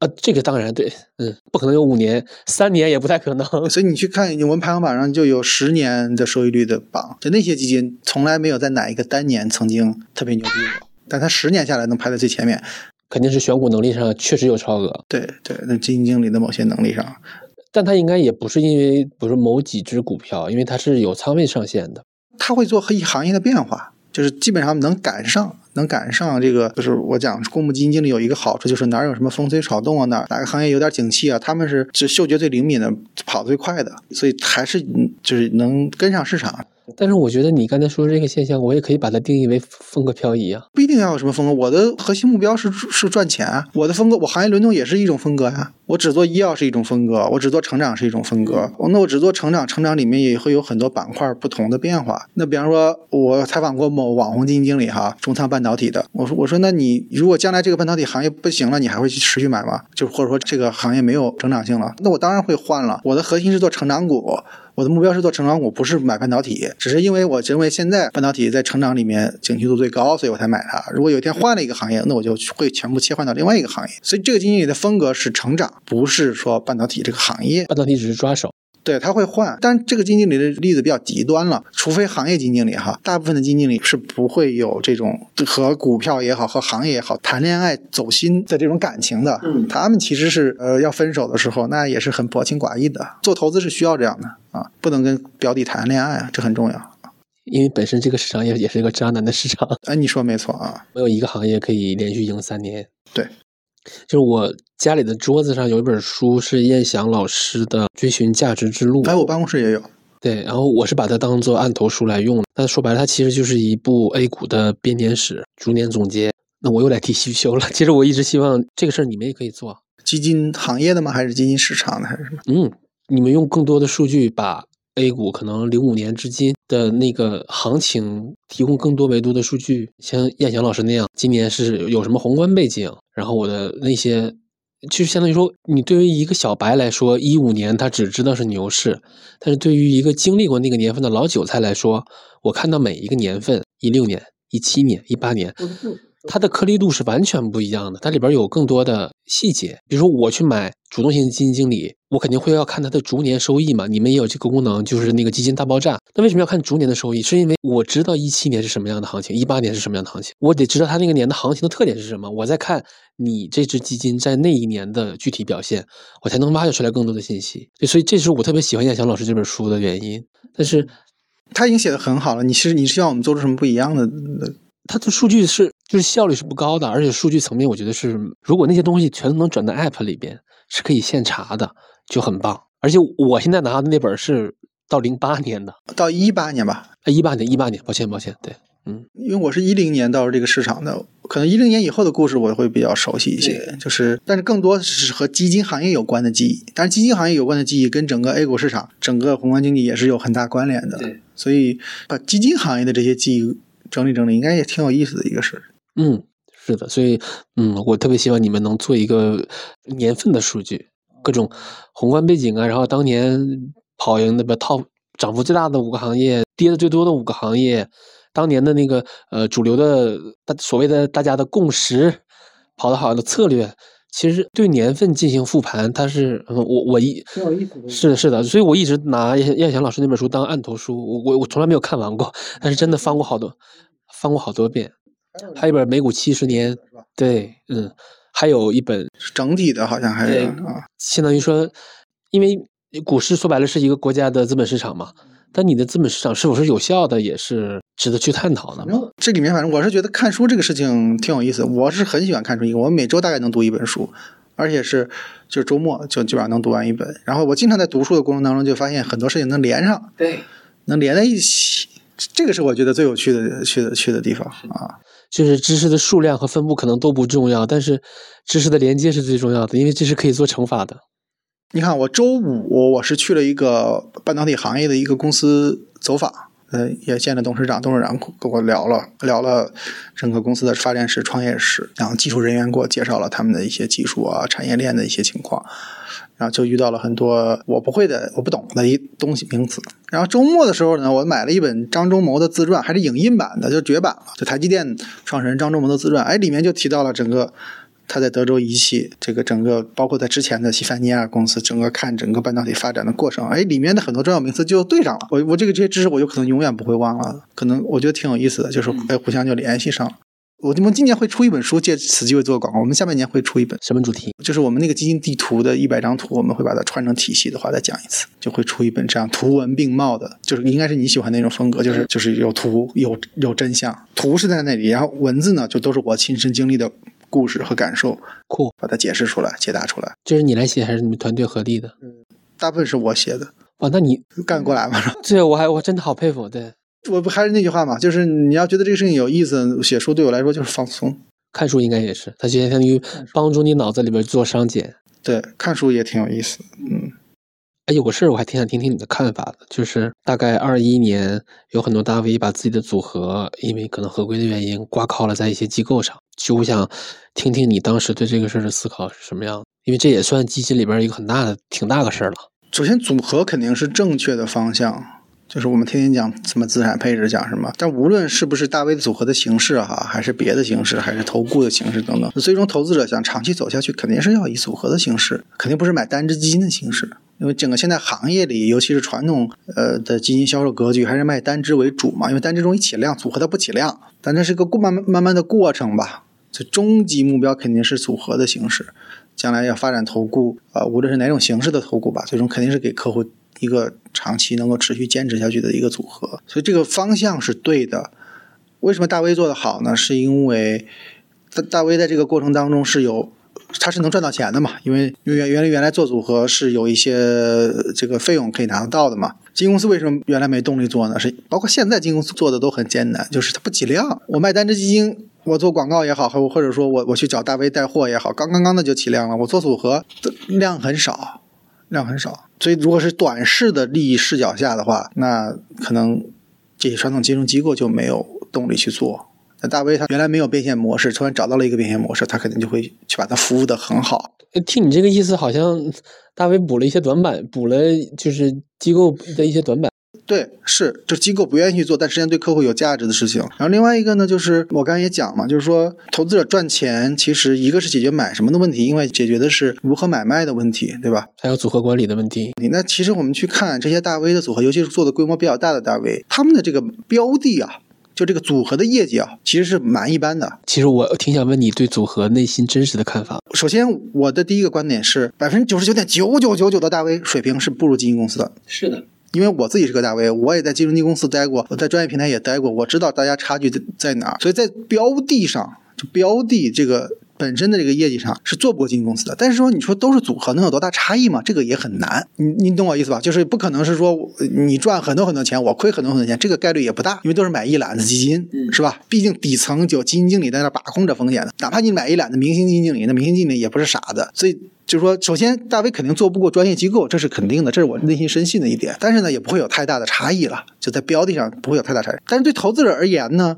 啊，这个当然对，嗯，不可能有五年，三年也不太可能。所以你去看我们排行榜上就有十年的收益率的榜，就那些基金从来没有在哪一个单年曾经特别牛逼过，但它十年下来能排在最前面，肯定是选股能力上确实有超额。对对，那基金经理的某些能力上，但他应该也不是因为，比如说某几只股票，因为它是有仓位上限的，他会做一行业的变化，就是基本上能赶上。能赶上这个，就是我讲公募基金经理有一个好处，就是哪有什么风吹草动啊，哪哪个行业有点景气啊，他们是是嗅觉最灵敏的，跑最快的，所以还是就是能跟上市场。但是我觉得你刚才说这个现象，我也可以把它定义为风格漂移啊，不一定要有什么风格。我的核心目标是是赚钱，我的风格，我行业轮动也是一种风格呀。我只做医药是一种风格，我只做成长是一种风格。那我只做成长，成长里面也会有很多板块不同的变化。那比方说，我采访过某网红基金经理哈，中仓半导体的，我说我说那你如果将来这个半导体行业不行了，你还会去持续买吗？就或者说这个行业没有成长性了，那我当然会换了。我的核心是做成长股。我的目标是做成长股，不是买半导体。只是因为我认为现在半导体在成长里面景气度最高，所以我才买它。如果有一天换了一个行业，那我就会全部切换到另外一个行业。所以这个基金里的风格是成长，不是说半导体这个行业。半导体只是抓手。对，他会换，但这个基金经理的例子比较极端了，除非行业基金经理哈，大部分的基金经理是不会有这种和股票也好，和行业也好谈恋爱走心的这种感情的。嗯，他们其实是呃要分手的时候，那也是很薄情寡义的。做投资是需要这样的啊，不能跟表弟谈恋爱啊，这很重要。因为本身这个市场也也是一个渣男的市场。哎，你说没错啊，没有一个行业可以连续赢三年。对。就是我家里的桌子上有一本书，是燕翔老师的《追寻价值之路》。哎，我办公室也有。对，然后我是把它当做案头书来用的。但说白了，它其实就是一部 A 股的编年史，逐年总结。那我又来提需求了。其实我一直希望这个事儿你们也可以做。基金行业的吗？还是基金市场的？还是什么？嗯，你们用更多的数据把 A 股可能零五年至今的那个行情提供更多维度的数据，像燕翔老师那样，今年是有什么宏观背景，然后我的那些。就相当于说，你对于一个小白来说，一五年他只知道是牛市；但是对于一个经历过那个年份的老韭菜来说，我看到每一个年份，一六年、一七年、一八年。它的颗粒度是完全不一样的，它里边有更多的细节。比如说，我去买主动型基金经理，我肯定会要看它的逐年收益嘛。你们也有这个功能，就是那个基金大爆炸。那为什么要看逐年的收益？是因为我知道一七年是什么样的行情，一八年是什么样的行情，我得知道它那个年的行情的特点是什么。我再看你这只基金在那一年的具体表现，我才能挖掘出来更多的信息。所以，这是我特别喜欢燕翔老师这本书的原因。但是，他已经写的很好了。你是你是要我们做出什么不一样的？它的数据是，就是效率是不高的，而且数据层面，我觉得是，如果那些东西全都能转到 App 里边，是可以现查的，就很棒。而且我现在拿的那本是到零八年的，到一八年吧，啊，一八年，一八年，抱歉，抱歉，对，嗯，因为我是一零年到这个市场的，可能一零年以后的故事我会比较熟悉一些，就是，但是更多是和基金行业有关的记忆，但是基金行业有关的记忆跟整个 A 股市场、整个宏观经济也是有很大关联的，对，所以把基金行业的这些记忆。整理整理，应该也挺有意思的一个事儿嗯，是的，所以，嗯，我特别希望你们能做一个年份的数据，各种宏观背景啊，然后当年跑赢的不套涨幅最大的五个行业，跌的最多的五个行业，当年的那个呃主流的大所谓的大家的共识，跑得好的策略。其实对年份进行复盘，它是我我一是的，是的，所以我一直拿燕燕翔老师那本书当案头书，我我我从来没有看完过，但是真的翻过好多，翻过好多遍。还有一本《美股七十年》，对，嗯，还有一本整体的，好像还是啊，相当于说，因为股市说白了是一个国家的资本市场嘛。但你的资本市场是否是有效的，也是值得去探讨的。这里面反正我是觉得看书这个事情挺有意思，我是很喜欢看书。我每周大概能读一本书，而且是就是周末就基本上能读完一本。然后我经常在读书的过程当中就发现很多事情能连上，对，能连在一起。这个是我觉得最有趣的、去的、去的地方啊。就是知识的数量和分布可能都不重要，但是知识的连接是最重要的，因为这是可以做乘法的。你看，我周五我是去了一个半导体行业的一个公司走访，呃，也见了董事长，董事长跟我聊了聊了整个公司的发展史、创业史，然后技术人员给我介绍了他们的一些技术啊、产业链的一些情况，然后就遇到了很多我不会的、我不懂的一东西名词。然后周末的时候呢，我买了一本张忠谋的自传，还是影印版的，就绝版了，就台积电创始人张忠谋的自传，哎，里面就提到了整个。他在德州仪器这个整个，包括在之前的西凡尼亚公司，整个看整个半导体发展的过程，哎，里面的很多重要名词就对上了。我我这个这些知识，我就可能永远不会忘了。可能我觉得挺有意思的，就是哎，互相就联系上了。我们今年会出一本书，借此机会做广告。我们下半年会出一本什么主题？就是我们那个基金地图的一百张图，我们会把它串成体系的话再讲一次，就会出一本这样图文并茂的，就是应该是你喜欢那种风格，就是就是有图有有真相，图是在那里，然后文字呢就都是我亲身经历的。故事和感受，酷，把它解释出来，解答出来。这是你来写还是你们团队合力的？嗯，大部分是我写的。哦，那你干得过来吗？对，我还我真的好佩服。对，我不还是那句话嘛，就是你要觉得这个事情有意思，写书对我来说就是放松。看书应该也是，它就相当于帮助你脑子里边做商检。对，看书也挺有意思。嗯。哎，有个事儿我还挺想听听你的看法的，就是大概二一年有很多大 V 把自己的组合，因为可能合规的原因挂靠了在一些机构上，就我想听听你当时对这个事儿的思考是什么样，因为这也算基金里边一个很大的、挺大个事儿了。首先，组合肯定是正确的方向，就是我们天天讲什么资产配置，讲什么，但无论是不是大 V 组合的形式哈，还是别的形式，还是投顾的形式等等，最终投资者想长期走下去，肯定是要以组合的形式，肯定不是买单只基金的形式。因为整个现在行业里，尤其是传统呃的基金销售格局，还是卖单只为主嘛。因为单只容易起量，组合它不起量。但这是个过慢慢慢慢的过程吧。这终极目标肯定是组合的形式。将来要发展投顾啊，无论是哪种形式的投顾吧，最终肯定是给客户一个长期能够持续坚持下去的一个组合。所以这个方向是对的。为什么大 V 做的好呢？是因为大大 V 在这个过程当中是有。他是能赚到钱的嘛？因为原原来原来做组合是有一些这个费用可以拿得到的嘛。基金公司为什么原来没动力做呢？是包括现在基金公司做的都很艰难，就是它不起量。我卖单只基金，我做广告也好，或或者说我我去找大 V 带货也好，刚刚刚的就起量了。我做组合的量很少，量很少。所以如果是短视的利益视角下的话，那可能这些传统金融机构就没有动力去做。那大 V 他原来没有变现模式，突然找到了一个变现模式，他肯定就会去把它服务的很好。听你这个意思，好像大 V 补了一些短板，补了就是机构的一些短板。对，是，就机构不愿意去做，但实际上对客户有价值的事情。然后另外一个呢，就是我刚才也讲嘛，就是说投资者赚钱，其实一个是解决买什么的问题，另外解决的是如何买卖的问题，对吧？还有组合管理的问题。那其实我们去看这些大 V 的组合，尤其是做的规模比较大的大 V，他们的这个标的啊，就这个组合的业绩啊，其实是蛮一般的。其实我挺想问你对组合内心真实的看法。首先，我的第一个观点是，百分之九十九点九九九九的大 V 水平是不如基金公司的。是的。因为我自己是个大 V，我也在金融公司待过，我在专业平台也待过，我知道大家差距在在哪儿。所以在标的上，就标的这个本身的这个业绩上是做不过基金公司的。但是说你说都是组合，能有多大差异吗？这个也很难。你你懂我意思吧？就是不可能是说你赚很多很多钱，我亏很多很多钱，这个概率也不大，因为都是买一揽子基金，是吧？毕竟底层有基金经理在那把控着风险的，哪怕你买一揽子明星基金经理，那明星经理也不是傻子，所以。就是说，首先大 V 肯定做不过专业机构，这是肯定的，这是我内心深信的一点。但是呢，也不会有太大的差异了，就在标的上不会有太大差异。但是对投资者而言呢，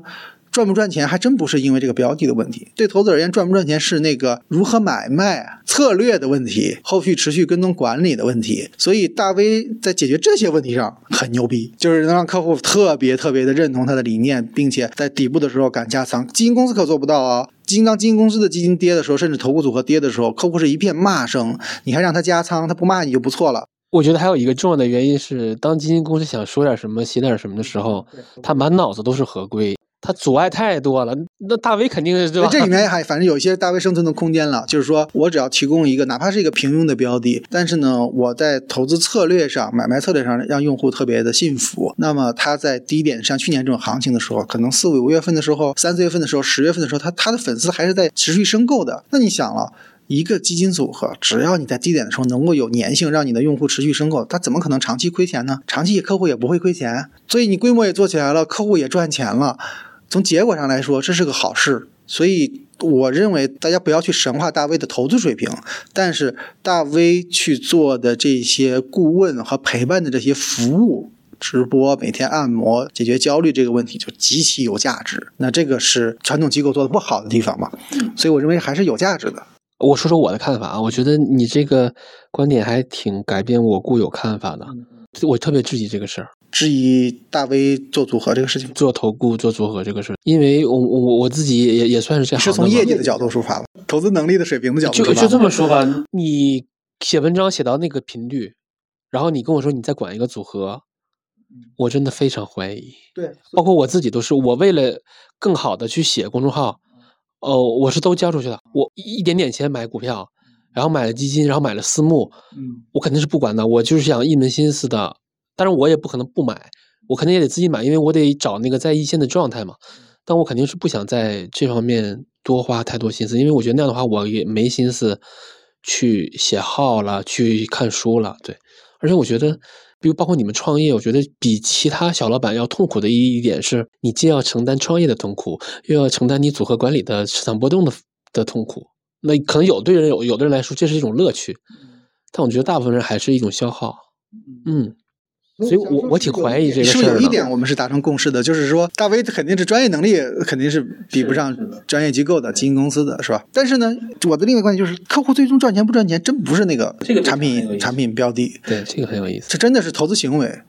赚不赚钱还真不是因为这个标的的问题。对投资者而言，赚不赚钱是那个如何买卖策略的问题，后续持续跟踪管理的问题。所以大 V 在解决这些问题上很牛逼，就是能让客户特别特别的认同他的理念，并且在底部的时候敢加仓。基金公司可做不到啊。基金当基金公司的基金跌的时候，甚至投顾组合跌的时候，客户是一片骂声，你还让他加仓，他不骂你就不错了。我觉得还有一个重要的原因是，当基金公司想说点什么、写点什么的时候，他满脑子都是合规。它阻碍太多了，那大 V 肯定是？这里面还反正有一些大 V 生存的空间了，就是说我只要提供一个哪怕是一个平庸的标的，但是呢，我在投资策略上、买卖策略上让用户特别的信服，那么他在低点像去年这种行情的时候，可能四五月份的时候、三四月份的时候、十月份的时候，他他的粉丝还是在持续申购的。那你想了。一个基金组合，只要你在低点的时候能够有粘性，让你的用户持续申购，他怎么可能长期亏钱呢？长期客户也不会亏钱，所以你规模也做起来了，客户也赚钱了。从结果上来说，这是个好事。所以我认为大家不要去神化大 V 的投资水平，但是大 V 去做的这些顾问和陪伴的这些服务，直播、每天按摩、解决焦虑这个问题，就极其有价值。那这个是传统机构做的不好的地方嘛？所以我认为还是有价值的。我说说我的看法啊，我觉得你这个观点还挺改变我固有看法的。我特别质疑这个事儿，质疑大 V 做组合这个事情，做投顾做组合这个事儿，因为我我我自己也也算是这样。是从业绩的角度出发了，投资能力的水平的角度就就这么说吧，你写文章写到那个频率，然后你跟我说你在管一个组合，我真的非常怀疑。对，包括我自己都是，我为了更好的去写公众号。哦，我是都交出去了。我一点点钱买股票，然后买了基金，然后买了私募。嗯，我肯定是不管的。我就是想一门心思的，但是我也不可能不买，我肯定也得自己买，因为我得找那个在一线的状态嘛。但我肯定是不想在这方面多花太多心思，因为我觉得那样的话，我也没心思去写号了，去看书了。对，而且我觉得。比如包括你们创业，我觉得比其他小老板要痛苦的一点是，你既要承担创业的痛苦，又要承担你组合管理的市场波动的的痛苦。那可能有对人有有的人来说，这是一种乐趣，但我觉得大部分人还是一种消耗。嗯。所以我我挺怀疑这个是不是有一点我们是达成共识的，就是说大 V 肯定是专业能力肯定是比不上专业机构的基金公司的是吧？但是呢，我的另外观点就是，客户最终赚钱不赚钱，真不是那个这个产品产品标的。对，这个很有意思。这真的是投资行为。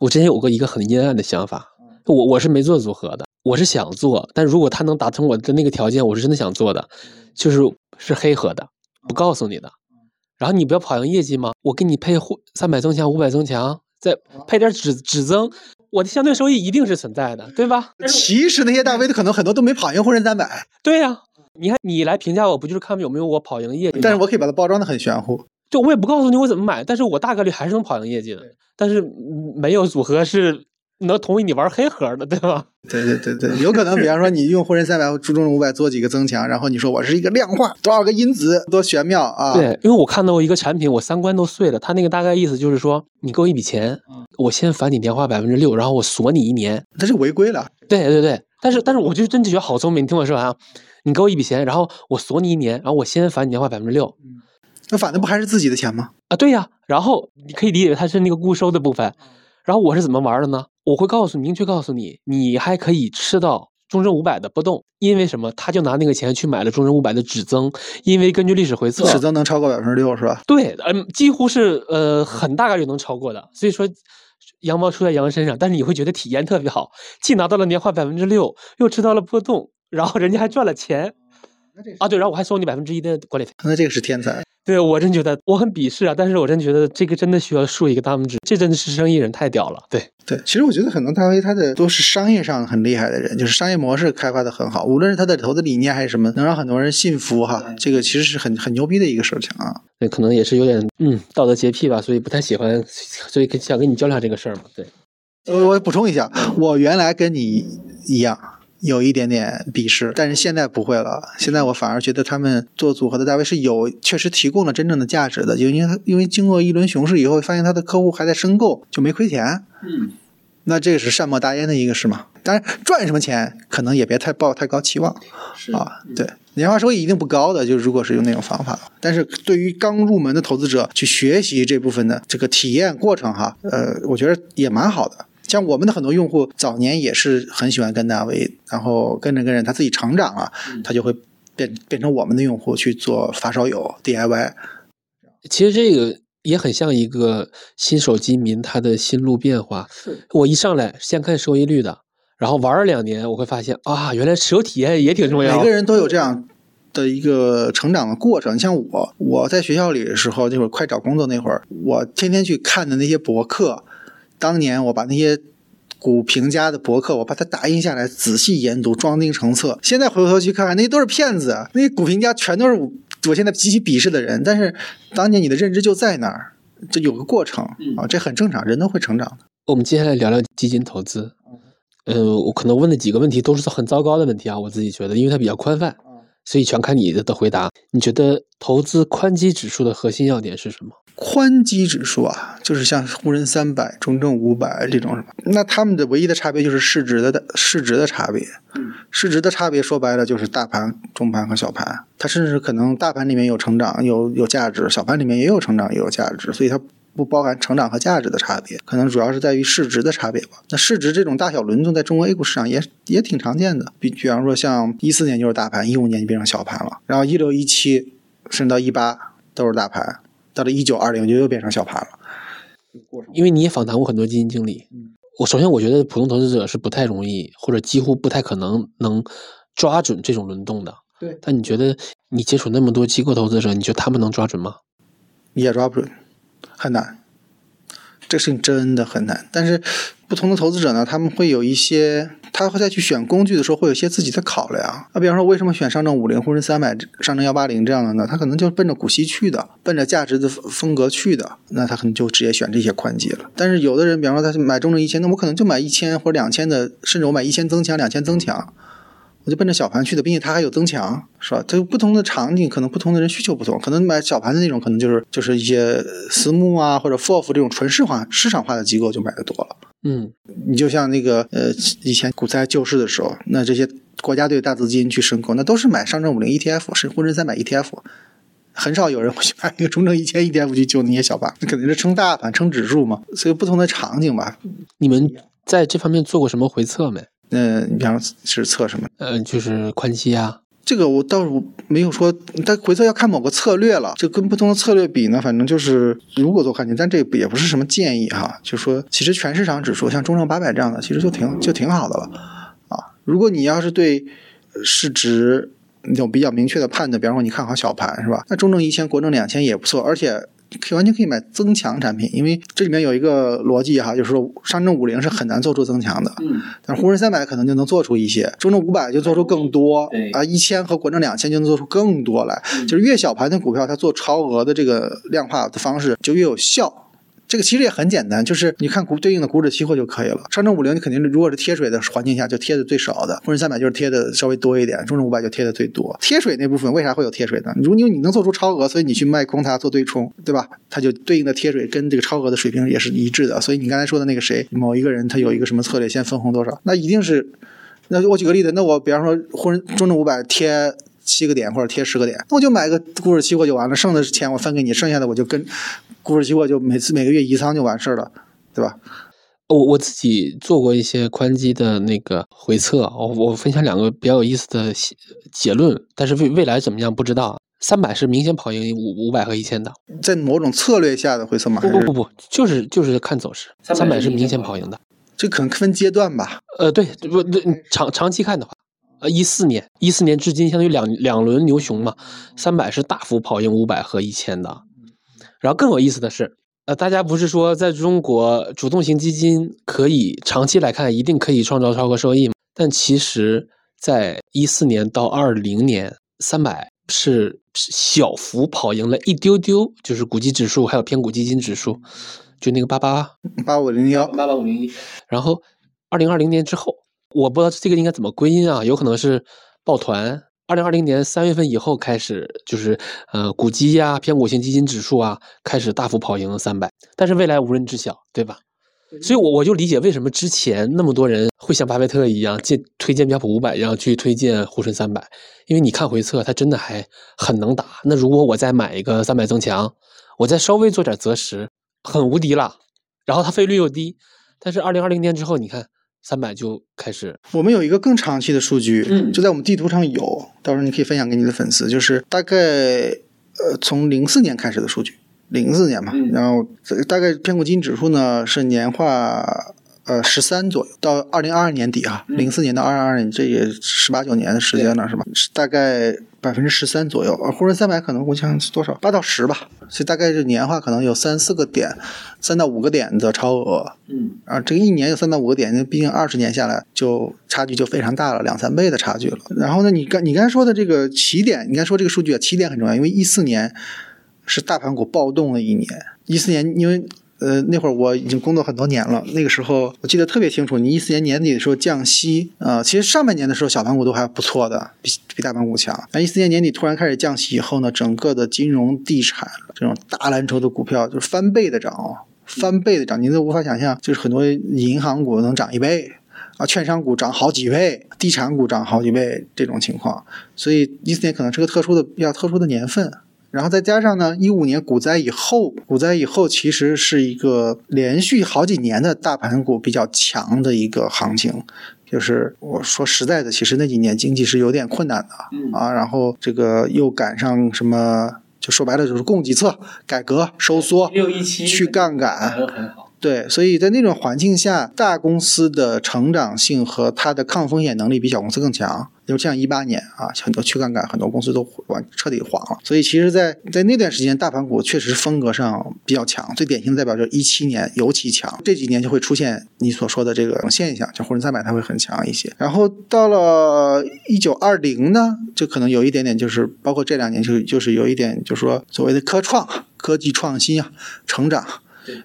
我之前有过一个很阴暗的想法，我我是没做组合的，我是想做，但如果他能达成我的那个条件，我是真的想做的，就是是黑盒的，不告诉你的。然后你不要跑赢业绩吗？我给你配三百增强，五百增强。再配点指指增，我的相对收益一定是存在的，对吧？其实那些大 V 的可能很多都没跑赢沪深三百。对呀，你看你来评价我不就是看有没有我跑赢业绩？但是我可以把它包装的很玄乎。就我也不告诉你我怎么买，但是我大概率还是能跑赢业绩的。但是没有组合是。能同意你玩黑盒的，对吧？对对对对，有可能，比方说你用沪深三百、注重五百做几个增强，然后你说我是一个量化，多少个因子，多玄妙啊！对，因为我看到过一个产品，我三观都碎了。他那个大概意思就是说，你给我一笔钱，我先返你年化百分之六，然后我锁你一年，这是违规了。对对对，但是但是我就真的觉得好聪明，你听我说完啊，你给我一笔钱，然后我锁你一年，然后我先返你年化百分之六那返的不还是自己的钱吗？啊，对呀，然后你可以理解为它是那个固收的部分，然后我是怎么玩的呢？我会告诉明确告诉你，你还可以吃到中证五百的波动，因为什么？他就拿那个钱去买了中证五百的指增，因为根据历史回测，指增能超过百分之六是吧？对，嗯，几乎是呃很大概率能超过的，所以说羊毛出在羊身上，但是你会觉得体验特别好，既拿到了年化百分之六，又吃到了波动，然后人家还赚了钱啊，对，然后我还收你百分之一的管理费。那这个是天才。对我真觉得我很鄙视啊，但是我真觉得这个真的需要竖一个大拇指，这真的是生意人太屌了。对对，其实我觉得很多大 V 他的都是商业上很厉害的人，就是商业模式开发的很好，无论是他的投资理念还是什么，能让很多人信服哈，这个其实是很很牛逼的一个事情啊。对可能也是有点嗯道德洁癖吧，所以不太喜欢，所以想跟你较量这个事儿嘛。对，呃，我补充一下，我原来跟你一样。有一点点鄙视，但是现在不会了。现在我反而觉得他们做组合的大 V 是有确实提供了真正的价值的，因为因为经过一轮熊市以后，发现他的客户还在申购，就没亏钱。嗯，那这个是善莫大焉的一个事嘛。当然赚什么钱，可能也别太抱太高期望啊。对，年化收益一定不高的，就如果是用那种方法。但是对于刚入门的投资者去学习这部分的这个体验过程哈，呃，我觉得也蛮好的。像我们的很多用户早年也是很喜欢跟大 V，然后跟着跟着他自己成长了，他就会变变成我们的用户去做发烧友 DIY。其实这个也很像一个新手机民他的心路变化。我一上来先看收益率的，然后玩了两年，我会发现啊，原来持有体验也挺重要。每个人都有这样的一个成长的过程。像我，我在学校里的时候，那会儿快找工作那会儿，我天天去看的那些博客。当年我把那些股评家的博客，我把它打印下来，仔细研读，装订成册。现在回头去看看，那些都是骗子，那些股评家全都是我现在极其鄙视的人。但是当年你的认知就在那儿，这有个过程啊，这很正常，人都会成长的。我们接下来聊聊基金投资。嗯，我可能问的几个问题都是很糟糕的问题啊，我自己觉得，因为它比较宽泛，所以全看你的的回答。你觉得投资宽基指数的核心要点是什么？宽基指数啊，就是像沪深三百、中证五百这种什么，那他们的唯一的差别就是市值的市值的差别。市值的差别说白了就是大盘、中盘和小盘。它甚至可能大盘里面有成长、有有价值，小盘里面也有成长、也有价值，所以它不包含成长和价值的差别，可能主要是在于市值的差别吧。那市值这种大小轮动在中国 A 股市场也也挺常见的，比比方说像一四年就是大盘，一五年就变成小盘了，然后一六一七甚至到一八都是大盘。到了一九二零就又变成小盘了，因为你也访谈过很多基金经理，我首先我觉得普通投资者是不太容易或者几乎不太可能能抓准这种轮动的。对，但你觉得你接触那么多机构投资者，你觉得他们能抓准吗？也抓不准，很难。这个事情真的很难，但是不同的投资者呢，他们会有一些，他会再去选工具的时候，会有一些自己的考量。那比方说，为什么选上证五零、沪深三百、上证幺八零这样的呢？他可能就奔着股息去的，奔着价值的风格去的，那他可能就直接选这些宽基了。但是有的人，比方说他买中证一千，那我可能就买一千或者两千的，甚至我买一千增强、两千增强。我就奔着小盘去的，并且它还有增强，是吧？它有不同的场景，可能不同的人需求不同，可能买小盘的那种，可能就是就是一些私募啊或者 FOF 这种纯市化市场化的机构就买的多了。嗯，你就像那个呃，以前股灾救市的时候，那这些国家队大资金去申购，那都是买上证五零 ETF，是沪深三百 ETF，很少有人会去买一个中证一千 ETF 去救那些小盘，那肯定是撑大盘、撑指数嘛。所以不同的场景吧。你们在这方面做过什么回测没？嗯，你比方是测什么？呃，就是宽基啊。这个我倒是没有说，但回测要看某个策略了。就跟不同的策略比呢，反正就是如果做宽基，但这也不是什么建议哈。就说其实全市场指数像中证八百这样的，其实就挺就挺好的了啊。如果你要是对市值有比较明确的判断，比方说你看好小盘是吧？那中证一千、国证两千也不错，而且。可以完全可以买增强产品，因为这里面有一个逻辑哈，就是说上证五零是很难做出增强的，嗯，但是沪深三百可能就能做出一些，中证五百就做出更多，对啊，一千和国证两千就能做出更多来，就是越小盘的股票，它做超额的这个量化的方式就越有效。这个其实也很简单，就是你看股对应的股指期货就可以了。上证五零你肯定是如果是贴水的环境下就贴的最少的，沪深三百就是贴的稍微多一点，中证五百就贴的最多。贴水那部分为啥会有贴水呢？如果你你能做出超额，所以你去卖空它做对冲，对吧？它就对应的贴水跟这个超额的水平也是一致的。所以你刚才说的那个谁，某一个人他有一个什么策略，先分红多少，那一定是那我举个例子，那我比方说沪深中证五百贴七个点或者贴十个点，那我就买个股指期货就完了，剩的钱我分给你，剩下的我就跟股指期货就每次每个月移仓就完事儿了，对吧？我我自己做过一些宽基的那个回测，我我分享两个比较有意思的结结论，但是未未来怎么样不知道。三百是明显跑赢五五百和一千的，在某种策略下的回测吗？不不不不，就是就是看走势，三百是明显跑赢的。这可能分阶段吧？呃，对，不对，长长期看的话，呃，一四年一四年至今相当于两两轮牛熊嘛，三百是大幅跑赢五百和一千的。然后更有意思的是，呃，大家不是说在中国主动型基金可以长期来看一定可以创造超额收益吗？但其实，在一四年到二零年，三百是小幅跑赢了一丢丢，就是股基指数还有偏股基金指数。就那个八八八五零幺八八五零一，然后二零二零年之后，我不知道这个应该怎么归因啊？有可能是抱团。二零二零年三月份以后开始，就是呃股基呀、偏股型基金指数啊，开始大幅跑赢了三百。但是未来无人知晓，对吧？所以，我我就理解为什么之前那么多人会像巴菲特一样，荐推荐标普五百一样去推荐沪深三百，因为你看回测，它真的还很能打。那如果我再买一个三百增强，我再稍微做点择时。很无敌了，然后它费率又低，但是二零二零年之后，你看三百就开始。我们有一个更长期的数据，嗯，就在我们地图上有，到时候你可以分享给你的粉丝，就是大概呃从零四年开始的数据，零四年嘛，然后大概偏股基金指数呢是年化。呃，十三左右，到二零二二年底啊，零四年到二二年，这也十八九年的时间了，是吧？大概百分之十三左右。而，沪深三百可能我想是多少？八到十吧。所以大概是年化可能有三四个点，三到五个点的超额。嗯。啊，这个一年有三到五个点，那毕竟二十年下来就差距就非常大了，两三倍的差距了。然后呢，你刚你刚才说的这个起点，你刚才说这个数据啊，起点很重要，因为一四年是大盘股暴动的一年，一四年因为。呃，那会儿我已经工作很多年了。那个时候我记得特别清楚，你一四年年底的时候降息，啊，其实上半年的时候小盘股都还不错的，比比大盘股强。但一四年年底突然开始降息以后呢，整个的金融、地产这种大蓝筹的股票就是翻倍的涨哦，翻倍的涨，您都无法想象，就是很多银行股能涨一倍，啊，券商股涨好几倍，地产股涨好几倍这种情况。所以一四年可能是个特殊的、比较特殊的年份。然后再加上呢，一五年股灾以后，股灾以后其实是一个连续好几年的大盘股比较强的一个行情，就是我说实在的，其实那几年经济是有点困难的啊。然后这个又赶上什么，就说白了就是供给侧改革收缩，去杠杆，对，所以在那种环境下，大公司的成长性和它的抗风险能力比小公司更强。就像一八年啊，很多去杠杆，很多公司都完彻底黄了。所以其实，在在那段时间，大盘股确实风格上比较强。最典型的代表就是一七年尤其强，这几年就会出现你所说的这个现象，就沪深三百它会很强一些。然后到了一九二零呢，就可能有一点点，就是包括这两年，就就是有一点，就是说所谓的科创、科技创新啊，成长。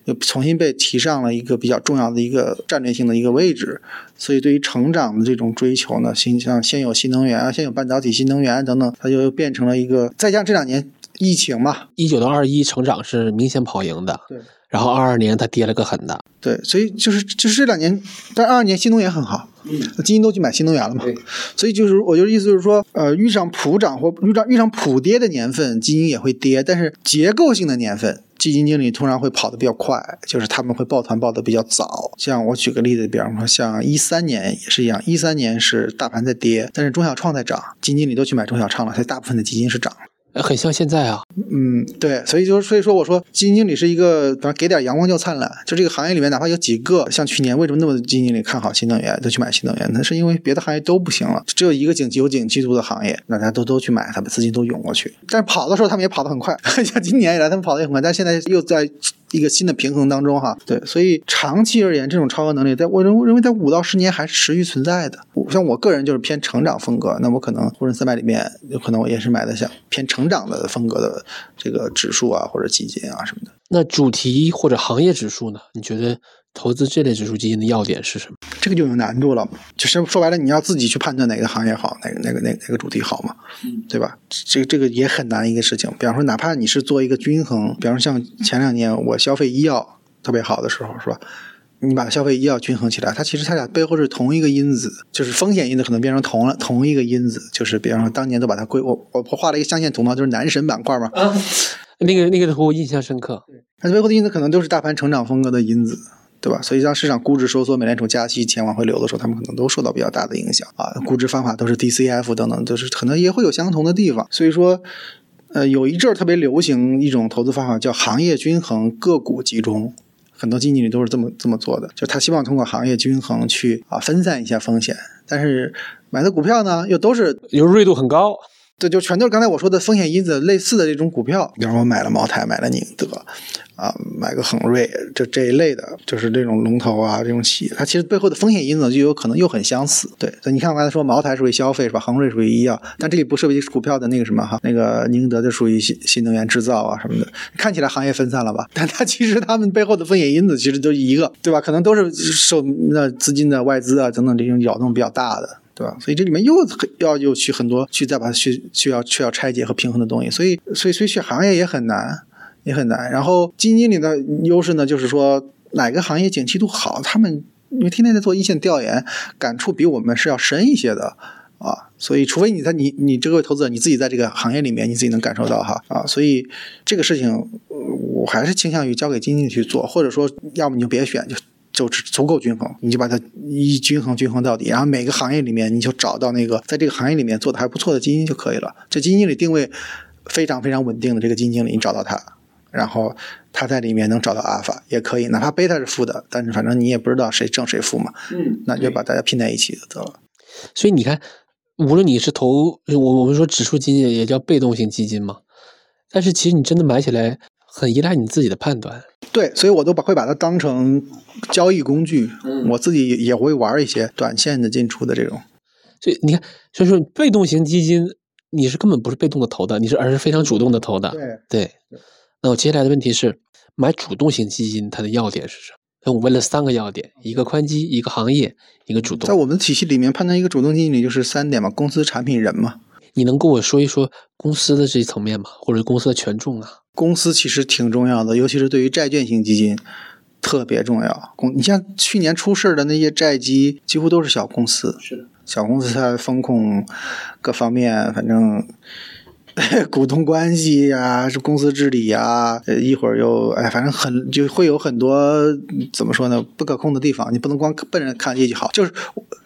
又重新被提上了一个比较重要的一个战略性的一个位置，所以对于成长的这种追求呢，新像先有新能源啊，先有半导体、新能源等等，它就变成了一个。再加上这两年疫情嘛，一九到二一成长是明显跑赢的，对。然后二二年它跌了个狠的，对。所以就是就是这两年，但二二年新能源很好，嗯，基金都去买新能源了嘛，所以就是我就意思就是说，呃，遇上普涨或遇上遇上普跌的年份，基金也会跌，但是结构性的年份。基金经理通常会跑得比较快，就是他们会抱团抱得比较早。像我举个例子，比方说像一三年也是一样，一三年是大盘在跌，但是中小创在涨，基金经理都去买中小创了，所以大部分的基金是涨。很像现在啊，嗯，对，所以就所以说我说基金经理是一个，反正给点阳光就灿烂。就这个行业里面，哪怕有几个像去年为什么那么多基金经理看好新能源都去买新能源，那是因为别的行业都不行了，只有一个景气有景气度的行业，大家都都去买，他们资金都涌过去。但是跑的时候他们也跑得很快，像今年以来他们跑得也很快，但现在又在。一个新的平衡当中，哈，对，所以长期而言，这种超额能力，在我认认为在五到十年还是持续存在的。像我个人就是偏成长风格，那我可能沪深三百里面有可能我也是买的像偏成长的风格的这个指数啊，或者基金啊什么的。那主题或者行业指数呢？你觉得？投资这类指数基金的要点是什么？这个就有难度了，就是说白了，你要自己去判断哪个行业好，哪个哪个哪哪个主题好嘛，对吧？这个这个也很难一个事情。比方说，哪怕你是做一个均衡，比方说像前两年我消费医药特别好的时候，是吧？你把消费医药均衡起来，它其实它俩背后是同一个因子，就是风险因子可能变成同了同一个因子，就是比方说当年都把它归我我画了一个象限图嘛，就是男神板块嘛，啊，那个那个图我印象深刻。它背后的因子可能都是大盘成长风格的因子。对吧？所以当市场估值收缩、美联储加息、钱往回流的时候，他们可能都受到比较大的影响啊。估值方法都是 DCF 等等，就是可能也会有相同的地方。所以说，呃，有一阵儿特别流行一种投资方法叫行业均衡、个股集中，很多基金经理都是这么这么做的，就他希望通过行业均衡去啊分散一下风险，但是买的股票呢又都是流入率度很高。这就全都是刚才我说的风险因子类似的这种股票，比方说我买了茅台，买了宁德，啊，买个恒瑞，这这一类的，就是这种龙头啊，这种企业，它其实背后的风险因子就有可能又很相似。对，所以你看我刚才说茅台属于消费是吧？恒瑞属于医药，但这里不涉及股票的那个什么哈，那个宁德就属于新新能源制造啊什么的。看起来行业分散了吧？但它其实它们背后的风险因子其实都一个，对吧？可能都是受那资金的外资啊等等这种扰动比较大的。对吧？所以这里面又要又去很多去再把它去需要需要拆解和平衡的东西，所以所以所以选行业也很难，也很难。然后基金经理的优势呢，就是说哪个行业景气度好，他们因为天天在做一线调研，感触比我们是要深一些的啊。所以除非你在你你这个投资者你自己在这个行业里面，你自己能感受到哈啊。所以这个事情我还是倾向于交给基金经理去做，或者说要么你就别选就。就是足够均衡，你就把它一均衡均衡到底，然后每个行业里面你就找到那个在这个行业里面做的还不错的基金就可以了。这基金经理定位非常非常稳定的这个基金经理，你找到他，然后他在里面能找到阿尔法也可以，哪怕贝塔是负的，但是反正你也不知道谁正谁负嘛，嗯，那就把大家拼在一起就得了。所以你看，无论你是投我我们说指数基金也叫被动型基金嘛，但是其实你真的买起来很依赖你自己的判断。对，所以我都把会把它当成交易工具，我自己也会玩一些短线的进出的这种。所以你看，所以说被动型基金你是根本不是被动的投的，你是而是非常主动的投的。对对。那我接下来的问题是，买主动型基金它的要点是什么？那我问了三个要点：一个宽基，一个行业，一个主动。在我们体系里面判断一个主动经理就是三点嘛：公司、产品、人嘛。你能跟我说一说公司的这一层面吗？或者公司的权重啊？公司其实挺重要的，尤其是对于债券型基金特别重要。公，你像去年出事的那些债基，几乎都是小公司。是的，小公司它风控各方面，反正 股东关系呀，是公司治理呀，呃，一会儿又哎，反正很就会有很多怎么说呢，不可控的地方。你不能光奔着看业绩好，就是。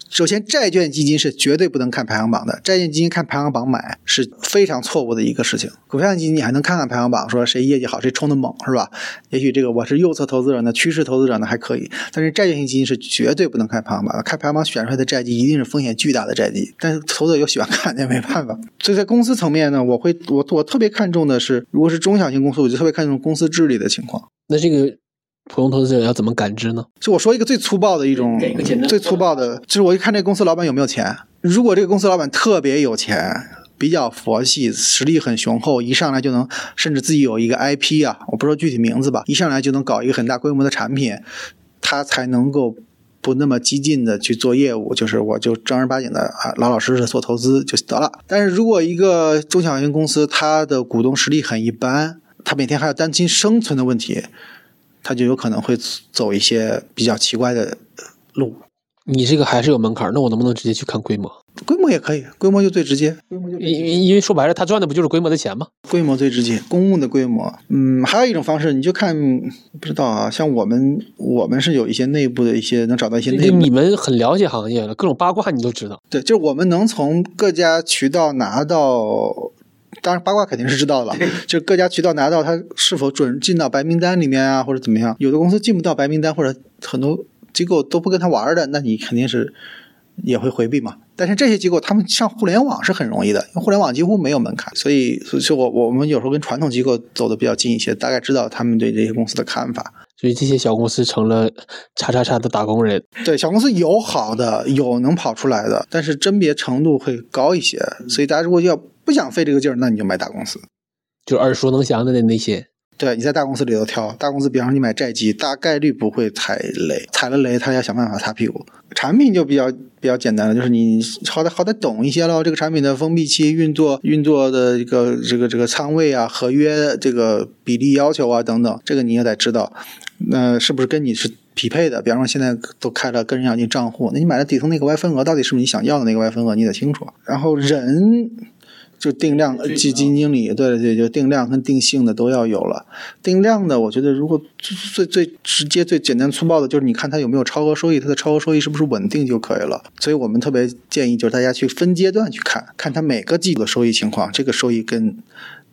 首先，债券基金是绝对不能看排行榜的。债券基金看排行榜买是非常错误的一个事情。股票基金你还能看看排行榜，说谁业绩好，谁冲的猛，是吧？也许这个我是右侧投资者呢，趋势投资者呢还可以。但是债券型基金是绝对不能看排行榜的，看排行榜选出来的债基一定是风险巨大的债基。但是投资者又喜欢看，那没办法。所以在公司层面呢，我会我我特别看重的是，如果是中小型公司，我就特别看重公司治理的情况。那这个。普通投资者要怎么感知呢？就我说一个最粗暴的一种，最粗暴的，就是我一看这个公司老板有没有钱。如果这个公司老板特别有钱，比较佛系，实力很雄厚，一上来就能，甚至自己有一个 IP 啊，我不说具体名字吧，一上来就能搞一个很大规模的产品，他才能够不那么激进的去做业务，就是我就正儿八经的啊，老老实实的做投资就得了。但是如果一个中小型公司，它的股东实力很一般，他每天还要担心生存的问题。他就有可能会走一些比较奇怪的路。你这个还是有门槛，那我能不能直接去看规模？规模也可以，规模就最直接。因因为说白了，他赚的不就是规模的钱吗？规模最直接，公募的规模。嗯，还有一种方式，你就看不知道啊。像我们，我们是有一些内部的一些能找到一些内。你们很了解行业了，各种八卦你都知道。对，就是我们能从各家渠道拿到。当然八卦肯定是知道的了，就各家渠道拿到它是否准进到白名单里面啊，或者怎么样？有的公司进不到白名单，或者很多机构都不跟他玩的，那你肯定是也会回避嘛。但是这些机构他们上互联网是很容易的，因为互联网几乎没有门槛，所以所以我我们有时候跟传统机构走的比较近一些，大概知道他们对这些公司的看法。所以这些小公司成了叉叉叉的打工人。对，小公司有好的，有能跑出来的，但是甄别程度会高一些。所以大家如果要不想费这个劲儿，那你就买大公司，就耳熟能详的那那些。对，你在大公司里头挑，大公司，比方说你买债基，大概率不会踩雷，踩了雷他要想办法擦屁股。产品就比较比较简单了，就是你好歹好歹懂一些喽，这个产品的封闭期、运作、运作的一个这个这个仓位啊、合约这个比例要求啊等等，这个你也得知道。那是不是跟你是匹配的。比方说现在都开了个人养金账户，那你买的底层那个 Y 份额到底是不是你想要的那个 Y 份额，你得清楚。然后人。就定量基金经理，对对，就定量跟定性的都要有了。定量的，我觉得如果最最直接、最简单粗暴的，就是你看它有没有超额收益，它的超额收益是不是稳定就可以了。所以我们特别建议，就是大家去分阶段去看，看它每个季度的收益情况，这个收益跟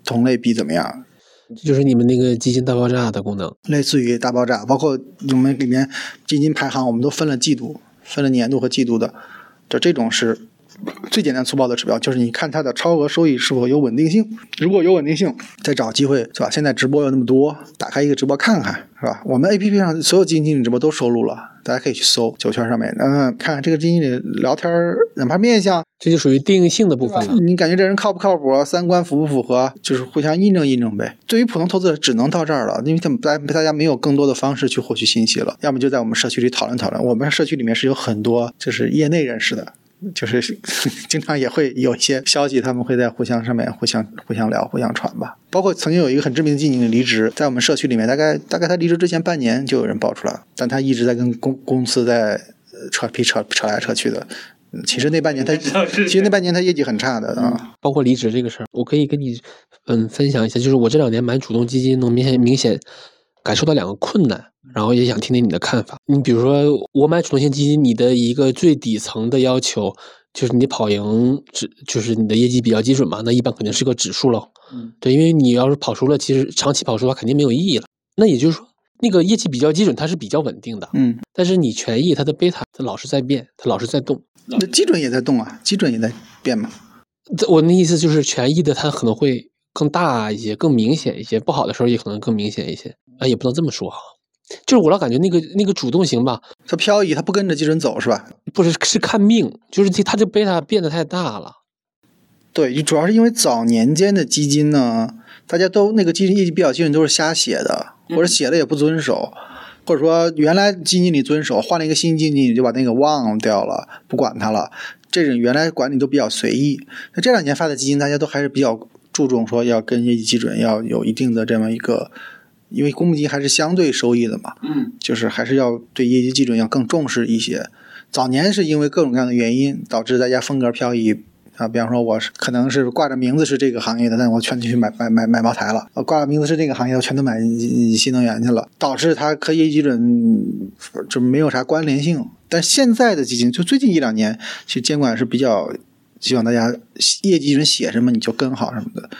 同类比怎么样。这就是你们那个基金大爆炸的功能，类似于大爆炸，包括我们里面基金排行，我们都分了季度、分了年度和季度的，就这种是。最简单粗暴的指标就是你看它的超额收益是否有稳定性，如果有稳定性，再找机会是吧？现在直播有那么多，打开一个直播看看是吧？我们 A P P 上所有基金经理直播都收录了，大家可以去搜九圈上面，嗯，看看这个基金经理聊天哪怕面相，这就属于定性的部分了。你感觉这人靠不靠谱？三观符不符合？就是互相印证印证呗。对于普通投资者，只能到这儿了，因为他们大大家没有更多的方式去获取信息了，要么就在我们社区里讨论讨论。我们社区里面是有很多就是业内人士的。就是 经常也会有一些消息，他们会在互相上面互相互相聊、互相传吧。包括曾经有一个很知名的经理离职，在我们社区里面，大概大概他离职之前半年就有人爆出来，但他一直在跟公公司在扯皮扯扯来扯去的。其实那半年他其实那半年他业绩很差的啊。包括离职这个事儿，我可以跟你嗯分享一下，就是我这两年买主动基金，能明显明显感受到两个困难。然后也想听听你的看法。你比如说，我买主动型基金，你的一个最底层的要求就是你跑赢指，就是你的业绩比较基准嘛。那一般肯定是个指数了。嗯，对，因为你要是跑输了，其实长期跑输的话肯定没有意义了。那也就是说，那个业绩比较基准，它是比较稳定的。嗯，但是你权益它的贝塔它老是在变，它老是在动。那基准也在动啊，基准也在变嘛。我那意思就是权益的它可能会更大一些，更明显一些。不好的时候也可能更明显一些。啊，也不能这么说哈。就是我老感觉那个那个主动型吧，它漂移，它不跟着基准走是吧？不是，是看命，就是它它这贝塔变得太大了。对，主要是因为早年间的基金呢，大家都那个基金业绩比较基准都是瞎写的，或者写的也不遵守，或者说原来基金经理遵守，换了一个新基金经理就把那个忘掉了，不管它了。这种原来管理都比较随意。那这两年发的基金，大家都还是比较注重说要跟业绩基准要有一定的这么一个。因为公募基金还是相对收益的嘛，嗯，就是还是要对业绩基准要更重视一些。早年是因为各种各样的原因导致大家风格漂移啊，比方说我是可能是挂着名字是这个行业的，但我全去买买买买茅台了；挂着名字是这个行业，我全都买新能源去了，导致它和业绩基准就没有啥关联性。但现在的基金就最近一两年，其实监管是比较希望大家业绩基准写什么你就跟好什么的。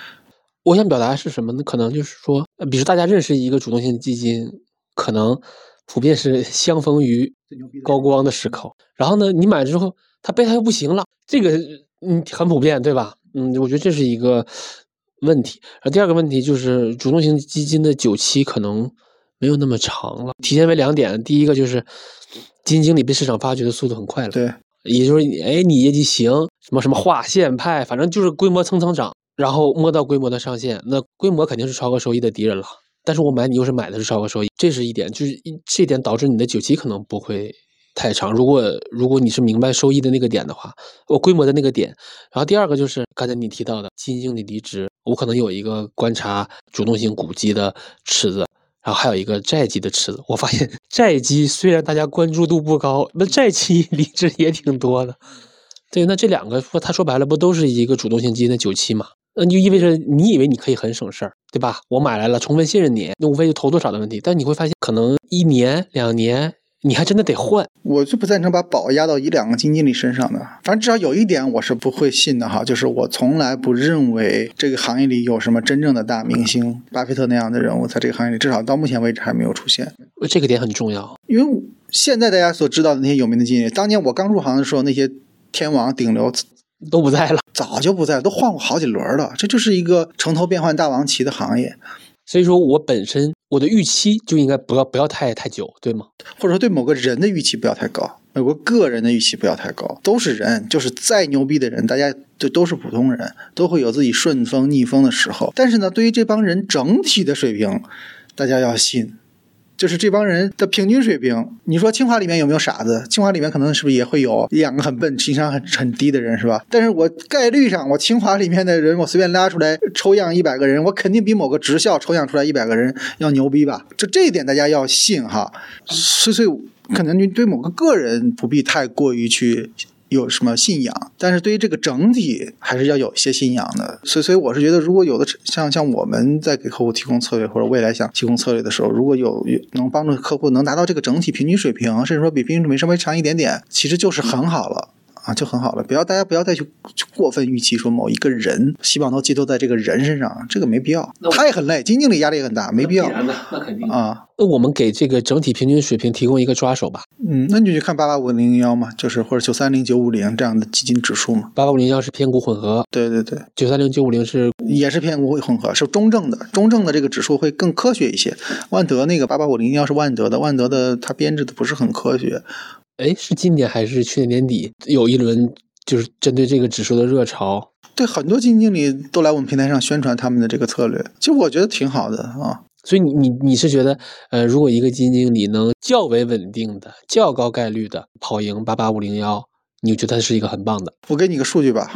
我想表达是什么呢？可能就是说，比如大家认识一个主动性基金，可能普遍是相逢于高光的时刻。然后呢，你买之后，它贝塔又不行了，这个嗯很普遍，对吧？嗯，我觉得这是一个问题。然后第二个问题就是，主动型基金的久期可能没有那么长了，体现为两点：第一个就是基金经理被市场发掘的速度很快了，对，也就是哎你业绩行，什么什么划线派，反正就是规模蹭蹭涨。然后摸到规模的上限，那规模肯定是超额收益的敌人了。但是我买你又是买的是超额收益，这是一点，就是这点导致你的久期可能不会太长。如果如果你是明白收益的那个点的话，我规模的那个点。然后第二个就是刚才你提到的基金经理离职，我可能有一个观察主动性股基的池子，然后还有一个债基的池子。我发现 债基虽然大家关注度不高，那债基离职也挺多的。对，那这两个说他说白了不都是一个主动性基金的久期嘛？那就意味着你以为你可以很省事儿，对吧？我买来了，充分信任你，那无非就投多少的问题。但你会发现，可能一年两年，你还真的得换。我就不赞成把宝压到一两个基金经理身上的。反正至少有一点我是不会信的哈，就是我从来不认为这个行业里有什么真正的大明星，巴菲特那样的人物在这个行业里，至少到目前为止还没有出现。这个点很重要，因为现在大家所知道的那些有名的经理，当年我刚入行的时候，那些天王顶流。都不在了，早就不在了，都换过好几轮了。这就是一个城头变换大王旗的行业，所以说我本身我的预期就应该不要不要太太久，对吗？或者说对某个人的预期不要太高，某个个人的预期不要太高，都是人，就是再牛逼的人，大家就都是普通人，都会有自己顺风逆风的时候。但是呢，对于这帮人整体的水平，大家要信，就是这帮人的平均水平。你说清华里面有没有傻子？清华里面可能是不是也会有两个很笨、情商很很低的人，是吧？但是我概率上，我清华里面的人，我随便拉出来抽样一百个人，我肯定比某个职校抽样出来一百个人要牛逼吧？就这一点大家要信哈。所以，所以可能你对某个个人不必太过于去。有什么信仰？但是对于这个整体，还是要有一些信仰的。所以，所以我是觉得，如果有的像像我们在给客户提供策略，或者未来想提供策略的时候，如果有能帮助客户能达到这个整体平均水平，甚至说比平均水平稍微强一点点，其实就是很好了。啊，就很好了。不要大家不要再去过分预期说某一个人，希望都寄托在这个人身上，这个没必要。他也很累，基金经理压力也很大，没必要。那肯定啊。那我们给这个整体平均水平提供一个抓手吧。嗯，那你就去看八八五零幺嘛，就是或者九三零九五零这样的基金指数嘛。八八五零幺是偏股混合，对对对。九三零九五零是也是偏股混合，是中证的。中证的这个指数会更科学一些。万德那个八八五零幺是万德的，万德的它编制的不是很科学。哎，是今年还是去年年底有一轮？就是针对这个指数的热潮，对很多基金经理都来我们平台上宣传他们的这个策略，其实我觉得挺好的啊。所以你你你是觉得，呃，如果一个基金经理能较为稳定的、较高概率的跑赢八八五零幺，你觉得他是一个很棒的？我给你个数据吧，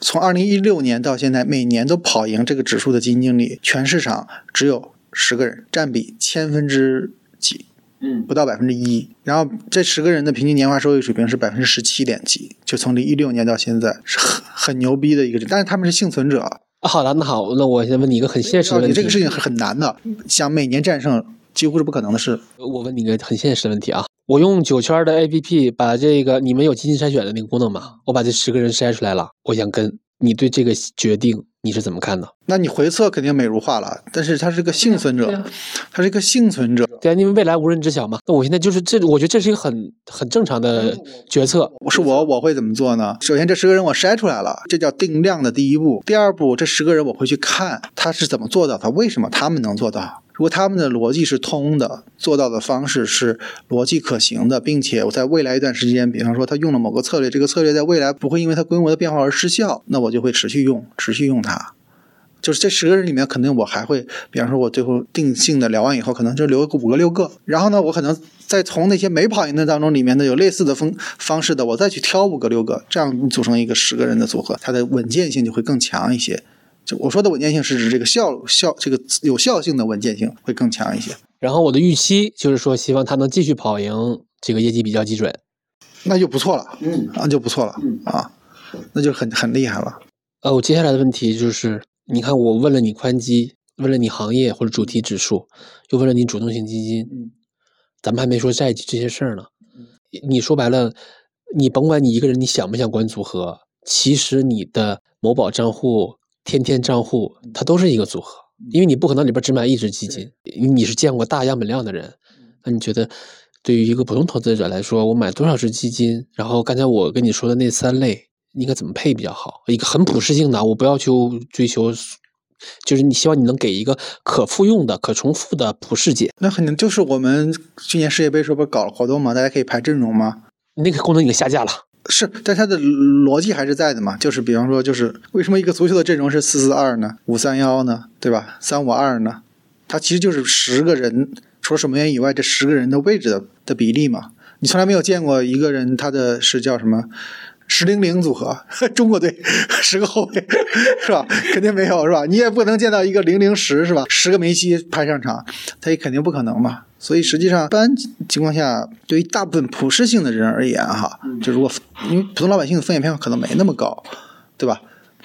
从二零一六年到现在，每年都跑赢这个指数的基金经理，全市场只有十个人，占比千分之几？嗯，不到百分之一，然后这十个人的平均年化收益水平是百分之十七点几，就从零一六年到现在是很很牛逼的一个但是他们是幸存者。好的，那好，那我先问你一个很现实的问题，这个事情是很难的，想每年战胜几乎是不可能的事。我问你一个很现实的问题啊，我用九圈的 APP 把这个你们有基金筛选的那个功能吗？我把这十个人筛出来了，我想跟你对这个决定。你是怎么看的？那你回测肯定美如画了，但是他是个幸存者，他是一个幸存者。对啊，因为未来无人知晓嘛。那我现在就是这，我觉得这是一个很很正常的决策。我是我我会怎么做呢？首先，这十个人我筛出来了，这叫定量的第一步。第二步，这十个人我会去看他是怎么做到，他为什么他们能做到。如果他们的逻辑是通的，做到的方式是逻辑可行的，并且我在未来一段时间，比方说他用了某个策略，这个策略在未来不会因为它规模的变化而失效，那我就会持续用，持续用它。就是这十个人里面，肯定我还会，比方说我最后定性的聊完以后，可能就留个五个六个，然后呢，我可能再从那些没跑赢的当中里面的有类似的方方式的，我再去挑五个六个，这样组成一个十个人的组合，它的稳健性就会更强一些。就我说的稳健性是指这个效效这个有效性的稳健性会更强一些。然后我的预期就是说，希望它能继续跑赢，这个业绩比较基准，那就不错了，嗯，那就不错了，嗯啊，那就很很厉害了。呃，我接下来的问题就是，你看我问了你宽基，问了你行业或者主题指数，又问了你主动性基金，嗯，咱们还没说债这些事儿呢。你说白了，你甭管你一个人你想不想管组合，其实你的某宝账户。天天账户它都是一个组合，因为你不可能里边只买一只基金。你是见过大样本量的人，那你觉得对于一个普通投资者来说，我买多少只基金？然后刚才我跟你说的那三类应该怎么配比较好？一个很普适性的，我不要求追求，就是你希望你能给一个可复用的、可重复的普适解。那肯定就是我们去年世界杯时候不是搞了活动嘛？大家可以排阵容吗？那个功能已经下架了。是，但它的逻辑还是在的嘛？就是比方说，就是为什么一个足球的阵容是四四二呢？五三幺呢？对吧？三五二呢？它其实就是十个人，除了守门员以外，这十个人的位置的的比例嘛。你从来没有见过一个人，他的是叫什么？十零零组合，中国队 十个后卫是吧？肯定没有是吧？你也不能见到一个零零十是吧？十个梅西派上场，他也肯定不可能嘛。所以实际上，一般情况下，对于大部分普适性的人而言，哈，就如果因为普通老百姓的风险偏好可能没那么高，对吧？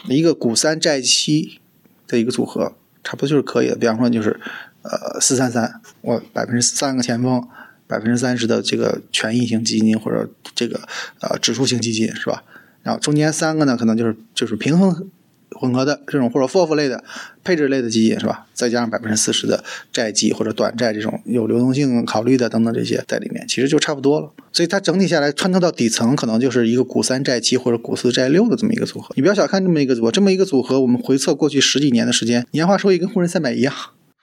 一个股三债七的一个组合，差不多就是可以的。比方说，就是呃四三三，我百分之三个前锋。百分之三十的这个权益型基金或者这个呃指数型基金是吧？然后中间三个呢，可能就是就是平衡混合的这种或者 FOF 类的配置类的基金是吧？再加上百分之四十的债基或者短债这种有流动性考虑的等等这些在里面，其实就差不多了。所以它整体下来穿透到底层，可能就是一个股三债七或者股四债六的这么一个组合。你不要小看这么一个组合，这么一个组合，我们回测过去十几年的时间，年化收益跟沪深三百一样，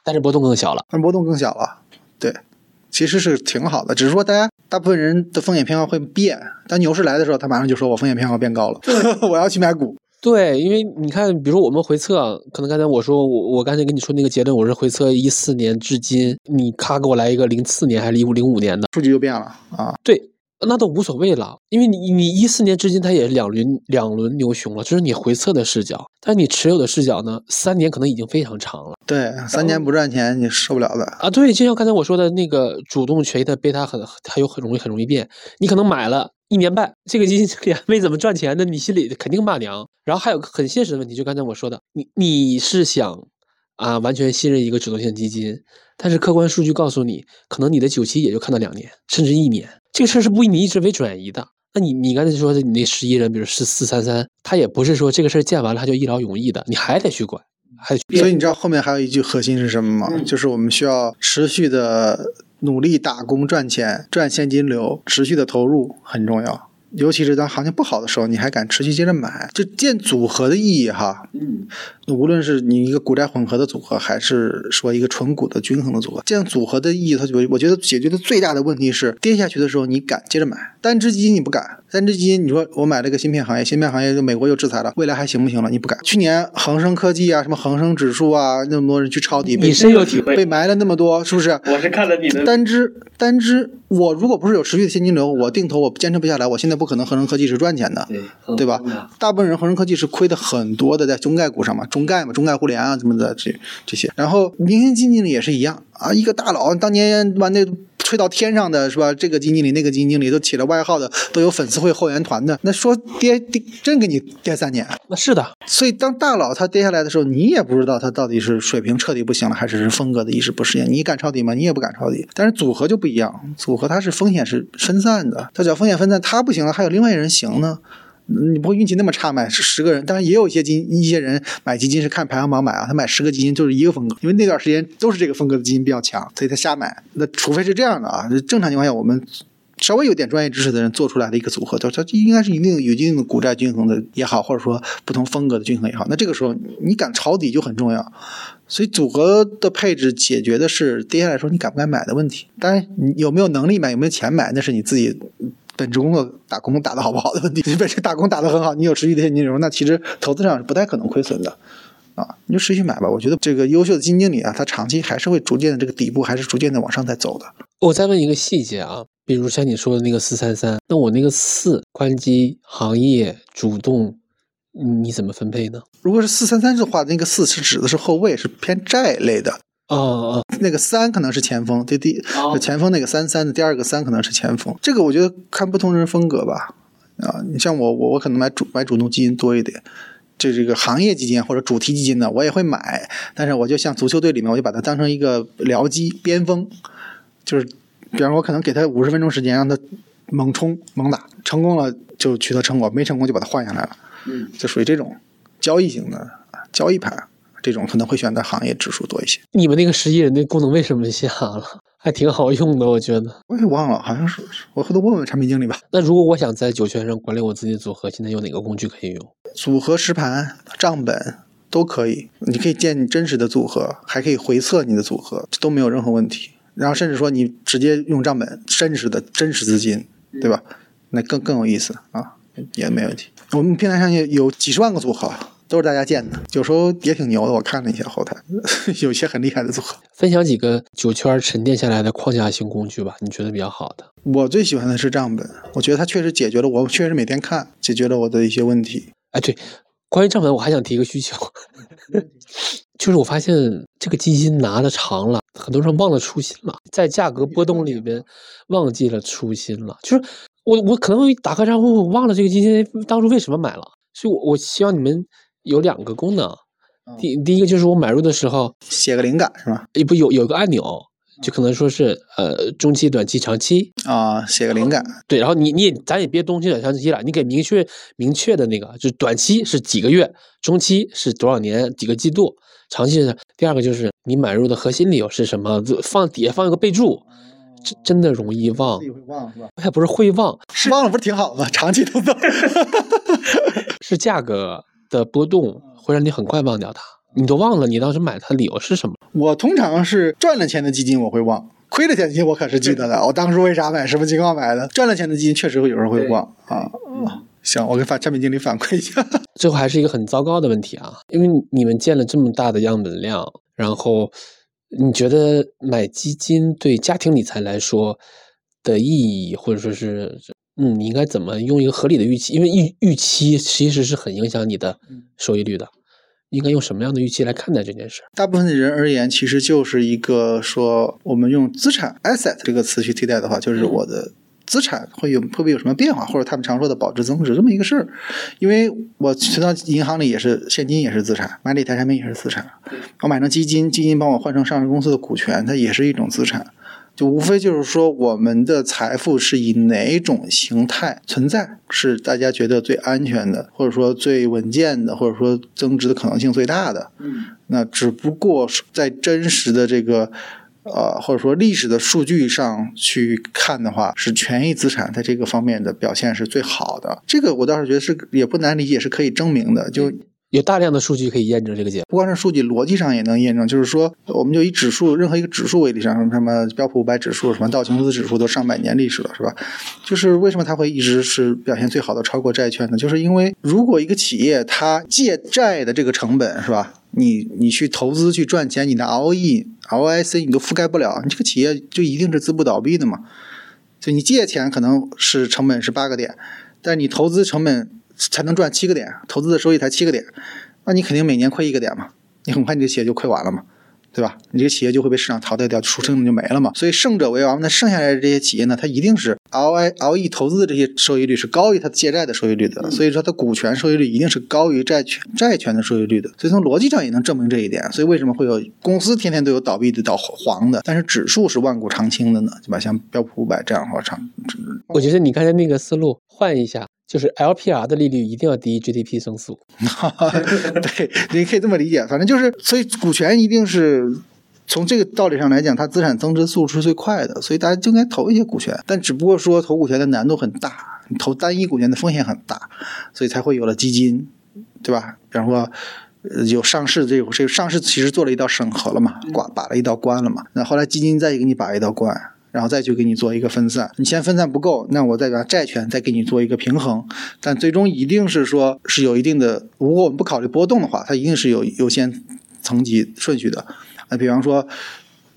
但是波动更小了。但波动更小了，对。其实是挺好的，只是说大家大部分人的风险偏好会变。当牛市来的时候，他马上就说我风险偏好变高了，我要去买股。对，因为你看，比如说我们回测，可能刚才我说我我刚才跟你说那个结论，我是回测一四年至今，你咔给我来一个零四年还是零五零五年的，数据就变了啊。对，那都无所谓了，因为你你一四年至今它也是两轮两轮牛熊了，这是你回测的视角，但你持有的视角呢，三年可能已经非常长了对，三年不赚钱你受不了的。啊。对，就像刚才我说的那个主动权益的贝塔很它又很容易很容易变，你可能买了。一年半，这个基金经理还没怎么赚钱呢，你心里肯定骂娘。然后还有个很现实的问题，就刚才我说的，你你是想啊完全信任一个主动性基金，但是客观数据告诉你，可能你的久期也就看到两年，甚至一年，这个事儿是不以你意志为转移的。那你你刚才说的你那十一人，比如是四三三，他也不是说这个事儿建完了他就一劳永逸的，你还得去管，还得去所以你知道后面还有一句核心是什么吗？就是我们需要持续的努力打工赚钱，赚现金流，持续的投入很重要。尤其是当行情不好的时候，你还敢持续接着买，就建组合的意义哈。嗯，无论是你一个股债混合的组合，还是说一个纯股的均衡的组合，这样组合的意义，它就我觉得解决的最大的问题是跌下去的时候你敢接着买，单只基金你不敢，单只基金你说我买了个芯片行业，芯片行业就美国又制裁了，未来还行不行了？你不敢。去年恒生科技啊，什么恒生指数啊，那么多人去抄底，被你深有体会被埋了那么多，是不是？我是看了你的单只单只，我如果不是有持续的现金流，我定投我坚持不下来，我现在不可能恒生科技是赚钱的，对吧？大部分人恒生科技是亏的很多的，在中概股上嘛，中概嘛，中概互联啊什么的这这些。然后明星基金经理也是一样啊，一个大佬当年把那吹到天上的是吧？这个基金经理那个基金经理都起了外号的，都有粉丝会后援团的。那说跌跌真给你跌三年，那是的，所以当大佬他跌下来的时候，你也不知道他到底是水平彻底不行了，还是是风格的意识不适应。你敢抄底吗？你也不敢抄底。但是组合就不一样，组合它是风险是分散的，它只要风险分散，他不行了，还有另外一人行呢。你不会运气那么差，买十个人，当然也有一些基一些人买基金是看排行榜买啊，他买十个基金就是一个风格，因为那段时间都是这个风格的基金比较强，所以他瞎买。那除非是这样的啊，正常情况下我们稍微有点专业知识的人做出来的一个组合，它它应该是一定有一定的股债均衡的也好，或者说不同风格的均衡也好，那这个时候你敢抄底就很重要。所以组合的配置解决的是跌下来说你敢不敢买的问题。当然，你有没有能力买，有没有钱买，那是你自己本职工作打工打得好不好的问题。你本身打工打得很好，你有持续的现金流，那其实投资上是不太可能亏损的。啊，你就持续买吧。我觉得这个优秀的基金经理啊，他长期还是会逐渐的这个底部还是逐渐的往上在走的。我再问一个细节啊，比如像你说的那个四三三，那我那个四关机行业主动，你怎么分配呢？如果是四三三的话，那个四是指的是后卫，是偏债类的。哦哦，那个三可能是前锋，对第哦。前锋那个三三的第二个三可能是前锋。这个我觉得看不同人风格吧。啊，你像我，我我可能买主买主动基金多一点。这这个行业基金或者主题基金呢，我也会买，但是我就像足球队里面，我就把它当成一个僚机边锋，就是比方说我可能给他五十分钟时间，让他猛冲猛打，成功了就取得成果，没成功就把它换下来了，嗯，就属于这种交易型的啊交易盘，这种可能会选择行业指数多一些。你们那个十一人的功能为什么下了？还挺好用的，我觉得。我也忘了，好像是我回头问问产品经理吧。那如果我想在酒泉上管理我自己的组合，现在有哪个工具可以用？组合实盘、账本都可以，你可以建真实的组合，还可以回测你的组合，这都没有任何问题。然后甚至说你直接用账本真实的真实资金，对吧？那更更有意思啊，也没问题。我们平台上也有几十万个组合，都是大家建的，有时候也挺牛的。我看了一下后台，有些很厉害的组合。分享几个九圈沉淀下来的框架性工具吧，你觉得比较好的？我最喜欢的是账本，我觉得它确实解决了我确实每天看，解决了我的一些问题。哎，对，关于账本，我还想提一个需求，就是我发现这个基金拿的长了，很多人忘了初心了，在价格波动里边忘记了初心了。就是我我可能打开账户，我忘了这个基金当初为什么买了，所以我我希望你们有两个功能，第第一个就是我买入的时候，写个灵感是吧？也不有有个按钮，就可能说是呃中期、短期、长期，啊，写个灵感，对，然后你你也咱也别东期短长期了，你给明确明确的那个，就短期是几个月，中期是多少年几个季度，长期是第二个就是你买入的核心理由是什么，就放底下放一个备注，真真的容易忘自，己会忘是吧？还不是会忘，是忘了不是挺好的吗？长期投资。是价格的波动会让你很快忘掉它，你都忘了你当时买它的理由是什么。我通常是赚了钱的基金我会忘，亏了钱的基金我可是记得的。我当初为啥买，什么情况买的？赚了钱的基金确实会有人会忘啊。行，我给反产品经理反馈一下。最后还是一个很糟糕的问题啊，因为你们建了这么大的样本量，然后你觉得买基金对家庭理财来说的意义，或者说是，嗯，你应该怎么用一个合理的预期？因为预预期其实是很影响你的收益率的，应该用什么样的预期来看待这件事？大部分的人而言，其实就是一个说，我们用资产 asset 这个词去替代的话，就是我的。资产会有会不会有什么变化，或者他们常说的保值增值这么一个事儿？因为我存到银行里也是现金，也是资产；买理财产品也是资产。我买成基金，基金帮我换成上市公司的股权，它也是一种资产。就无非就是说，我们的财富是以哪种形态存在，是大家觉得最安全的，或者说最稳健的，或者说增值的可能性最大的。嗯，那只不过是在真实的这个。呃，或者说历史的数据上去看的话，是权益资产在这个方面的表现是最好的。这个我倒是觉得是也不难理解，是可以证明的。就有大量的数据可以验证这个结。不光是数据，逻辑上也能验证。就是说，我们就以指数任何一个指数为例，像什么标普五百指数、什么道琼斯指数，都上百年历史了，是吧？就是为什么它会一直是表现最好的，超过债券呢？就是因为如果一个企业它借债的这个成本，是吧？你你去投资去赚钱，你的 ROE、ROIC 你都覆盖不了，你这个企业就一定是资不倒闭的嘛？就你借钱可能是成本是八个点，但你投资成本才能赚七个点，投资的收益才七个点，那你肯定每年亏一个点嘛？你很快你的企业就亏完了嘛？对吧？你这个企业就会被市场淘汰掉，出生就没了嘛。所以胜者为王，那剩下来的这些企业呢，它一定是 ROI、ROE 投资的这些收益率是高于它借债的收益率的。所以说它股权收益率一定是高于债权债权的收益率的。所以从逻辑上也能证明这一点。所以为什么会有公司天天都有倒闭的、倒黄的，但是指数是万古长青的呢？对吧？像标普五百这样的话，长。我觉得你刚才那个思路换一下。就是 LPR 的利率一定要低于 GDP 增速，对，你可以这么理解。反正就是，所以股权一定是从这个道理上来讲，它资产增值速度是最快的，所以大家就应该投一些股权。但只不过说投股权的难度很大，你投单一股权的风险很大，所以才会有了基金，对吧？比方说有上市这这个上市其实做了一道审核了嘛，挂把了一道关了嘛，那后来基金再给你把一道关。然后再去给你做一个分散，你先分散不够，那我再把债权再给你做一个平衡，但最终一定是说是有一定的，如果我们不考虑波动的话，它一定是有优先层级顺序的。那比方说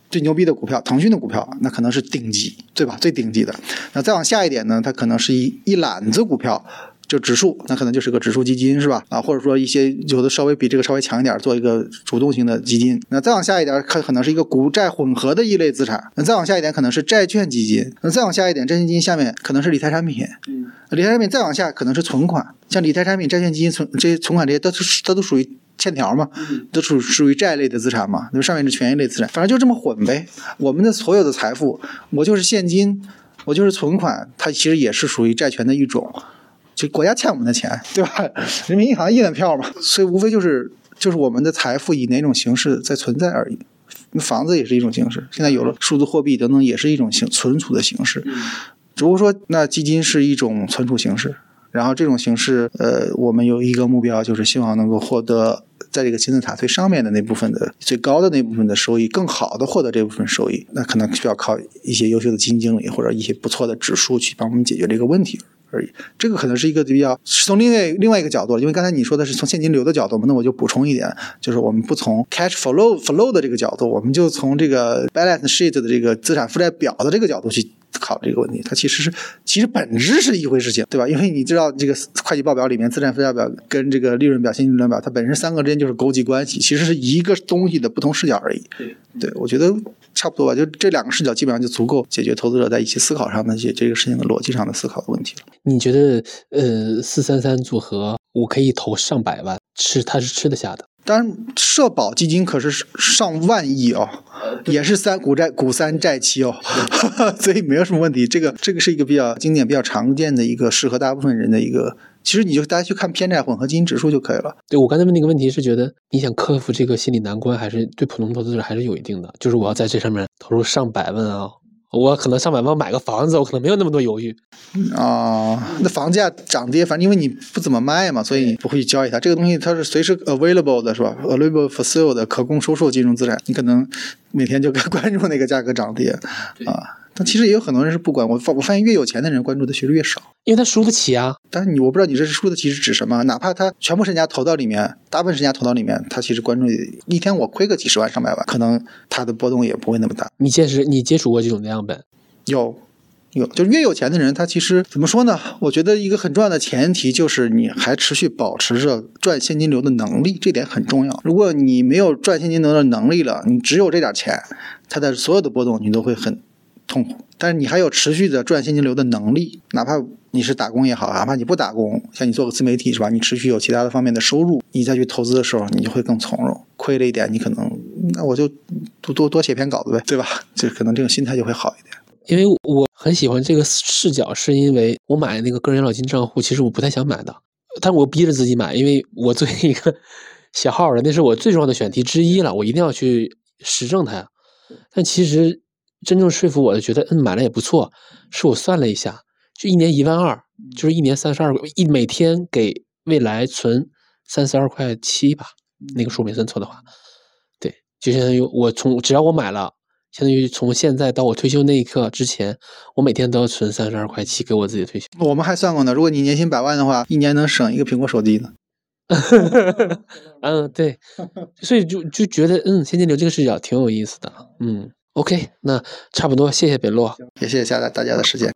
最牛逼的股票，腾讯的股票，那可能是顶级，对吧？最顶级的。那再往下一点呢，它可能是一一揽子股票。就指数，那可能就是个指数基金，是吧？啊，或者说一些有的稍微比这个稍微强一点，做一个主动型的基金。那再往下一点，可可能是一个股债混合的一类资产。那再往下一点，可能是债券基金。那再往下一点，债券基金下面可能是理财产品。嗯，理财产品再往下可能是存款，像理财产品、债券基金、存这些存款这些，都是它都属于欠条嘛，都属属于债类的资产嘛。那上面是权益类资产，反正就这么混呗。我们的所有的财富，我就是现金，我就是存款，它其实也是属于债权的一种。就国家欠我们的钱，对吧？人民银行印的票嘛，所以无非就是就是我们的财富以哪种形式在存在而已。房子也是一种形式，现在有了数字货币等等，也是一种形存储的形式。只不过说，那基金是一种存储形式，然后这种形式，呃，我们有一个目标，就是希望能够获得在这个金字塔最上面的那部分的最高的那部分的收益，更好的获得这部分收益。那可能需要靠一些优秀的基金经理或者一些不错的指数去帮我们解决这个问题。而已，这个可能是一个比较是从另外另外一个角度，因为刚才你说的是从现金流的角度嘛，那我就补充一点，就是我们不从 cash flow flow 的这个角度，我们就从这个 balance sheet 的这个资产负债表的这个角度去考这个问题。它其实是其实本质是一回事情，对吧？因为你知道这个会计报表里面资产负债表跟这个利润表现金流表，它本身三个之间就是勾稽关系，其实是一个东西的不同视角而已。对，对我觉得。差不多吧，就这两个视角基本上就足够解决投资者在一些思考上的这这个事情的逻辑上的思考的问题了。你觉得，呃，四三三组合我可以投上百万，吃它是吃得下的？当然，社保基金可是上万亿哦，也是三股债股三债七哦，所以没有什么问题。这个这个是一个比较经典、比较常见的一个适合大部分人的一个。其实你就大家去看偏债混合基金指数就可以了。对我刚才问那个问题是觉得你想克服这个心理难关，还是对普通投资者还是有一定的？就是我要在这上面投入上百万啊，我可能上百万买个房子，我可能没有那么多犹豫啊。那房价涨跌，反正因为你不怎么卖嘛，所以你不会去交易它。这个东西它是随时 available 的，是吧？available for sale 的可供收售金融资产，你可能每天就该关注那个价格涨跌啊。但其实也有很多人是不管我发，我发现越有钱的人关注的其实越少，因为他输不起啊。但是你我不知道你这是输得起是指什么？哪怕他全部身家投到里面，大部分身家投到里面，他其实关注一天我亏个几十万上百万，可能他的波动也不会那么大。你见识你接触过这种样本？有。有，就越有钱的人，他其实怎么说呢？我觉得一个很重要的前提就是你还持续保持着赚现金流的能力，这点很重要。如果你没有赚现金流的能力了，你只有这点钱，它的所有的波动你都会很痛苦。但是你还有持续的赚现金流的能力，哪怕你是打工也好，哪怕你不打工，像你做个自媒体是吧？你持续有其他的方面的收入，你再去投资的时候，你就会更从容。亏了一点，你可能那我就多多多写篇稿子呗，对吧？就可能这个心态就会好一点。因为我很喜欢这个视角，是因为我买那个个人养老金账户，其实我不太想买的，但我逼着自己买，因为我作为一个 小号的，那是我最重要的选题之一了，我一定要去实证它。但其实真正说服我的，觉得嗯买了也不错，是我算了一下，就一年一万二，就是一年三十二，一每天给未来存三十二块七吧，那个数没算错的话，对，就相当于我从只要我买了。相当于从现在到我退休那一刻之前，我每天都要存三十二块七给我自己退休。我们还算过呢，如果你年薪百万的话，一年能省一个苹果手机呢。嗯，对，所以就就觉得，嗯，现金流这个视角挺有意思的。嗯，OK，那差不多，谢谢北洛，也谢谢大家大家的时间。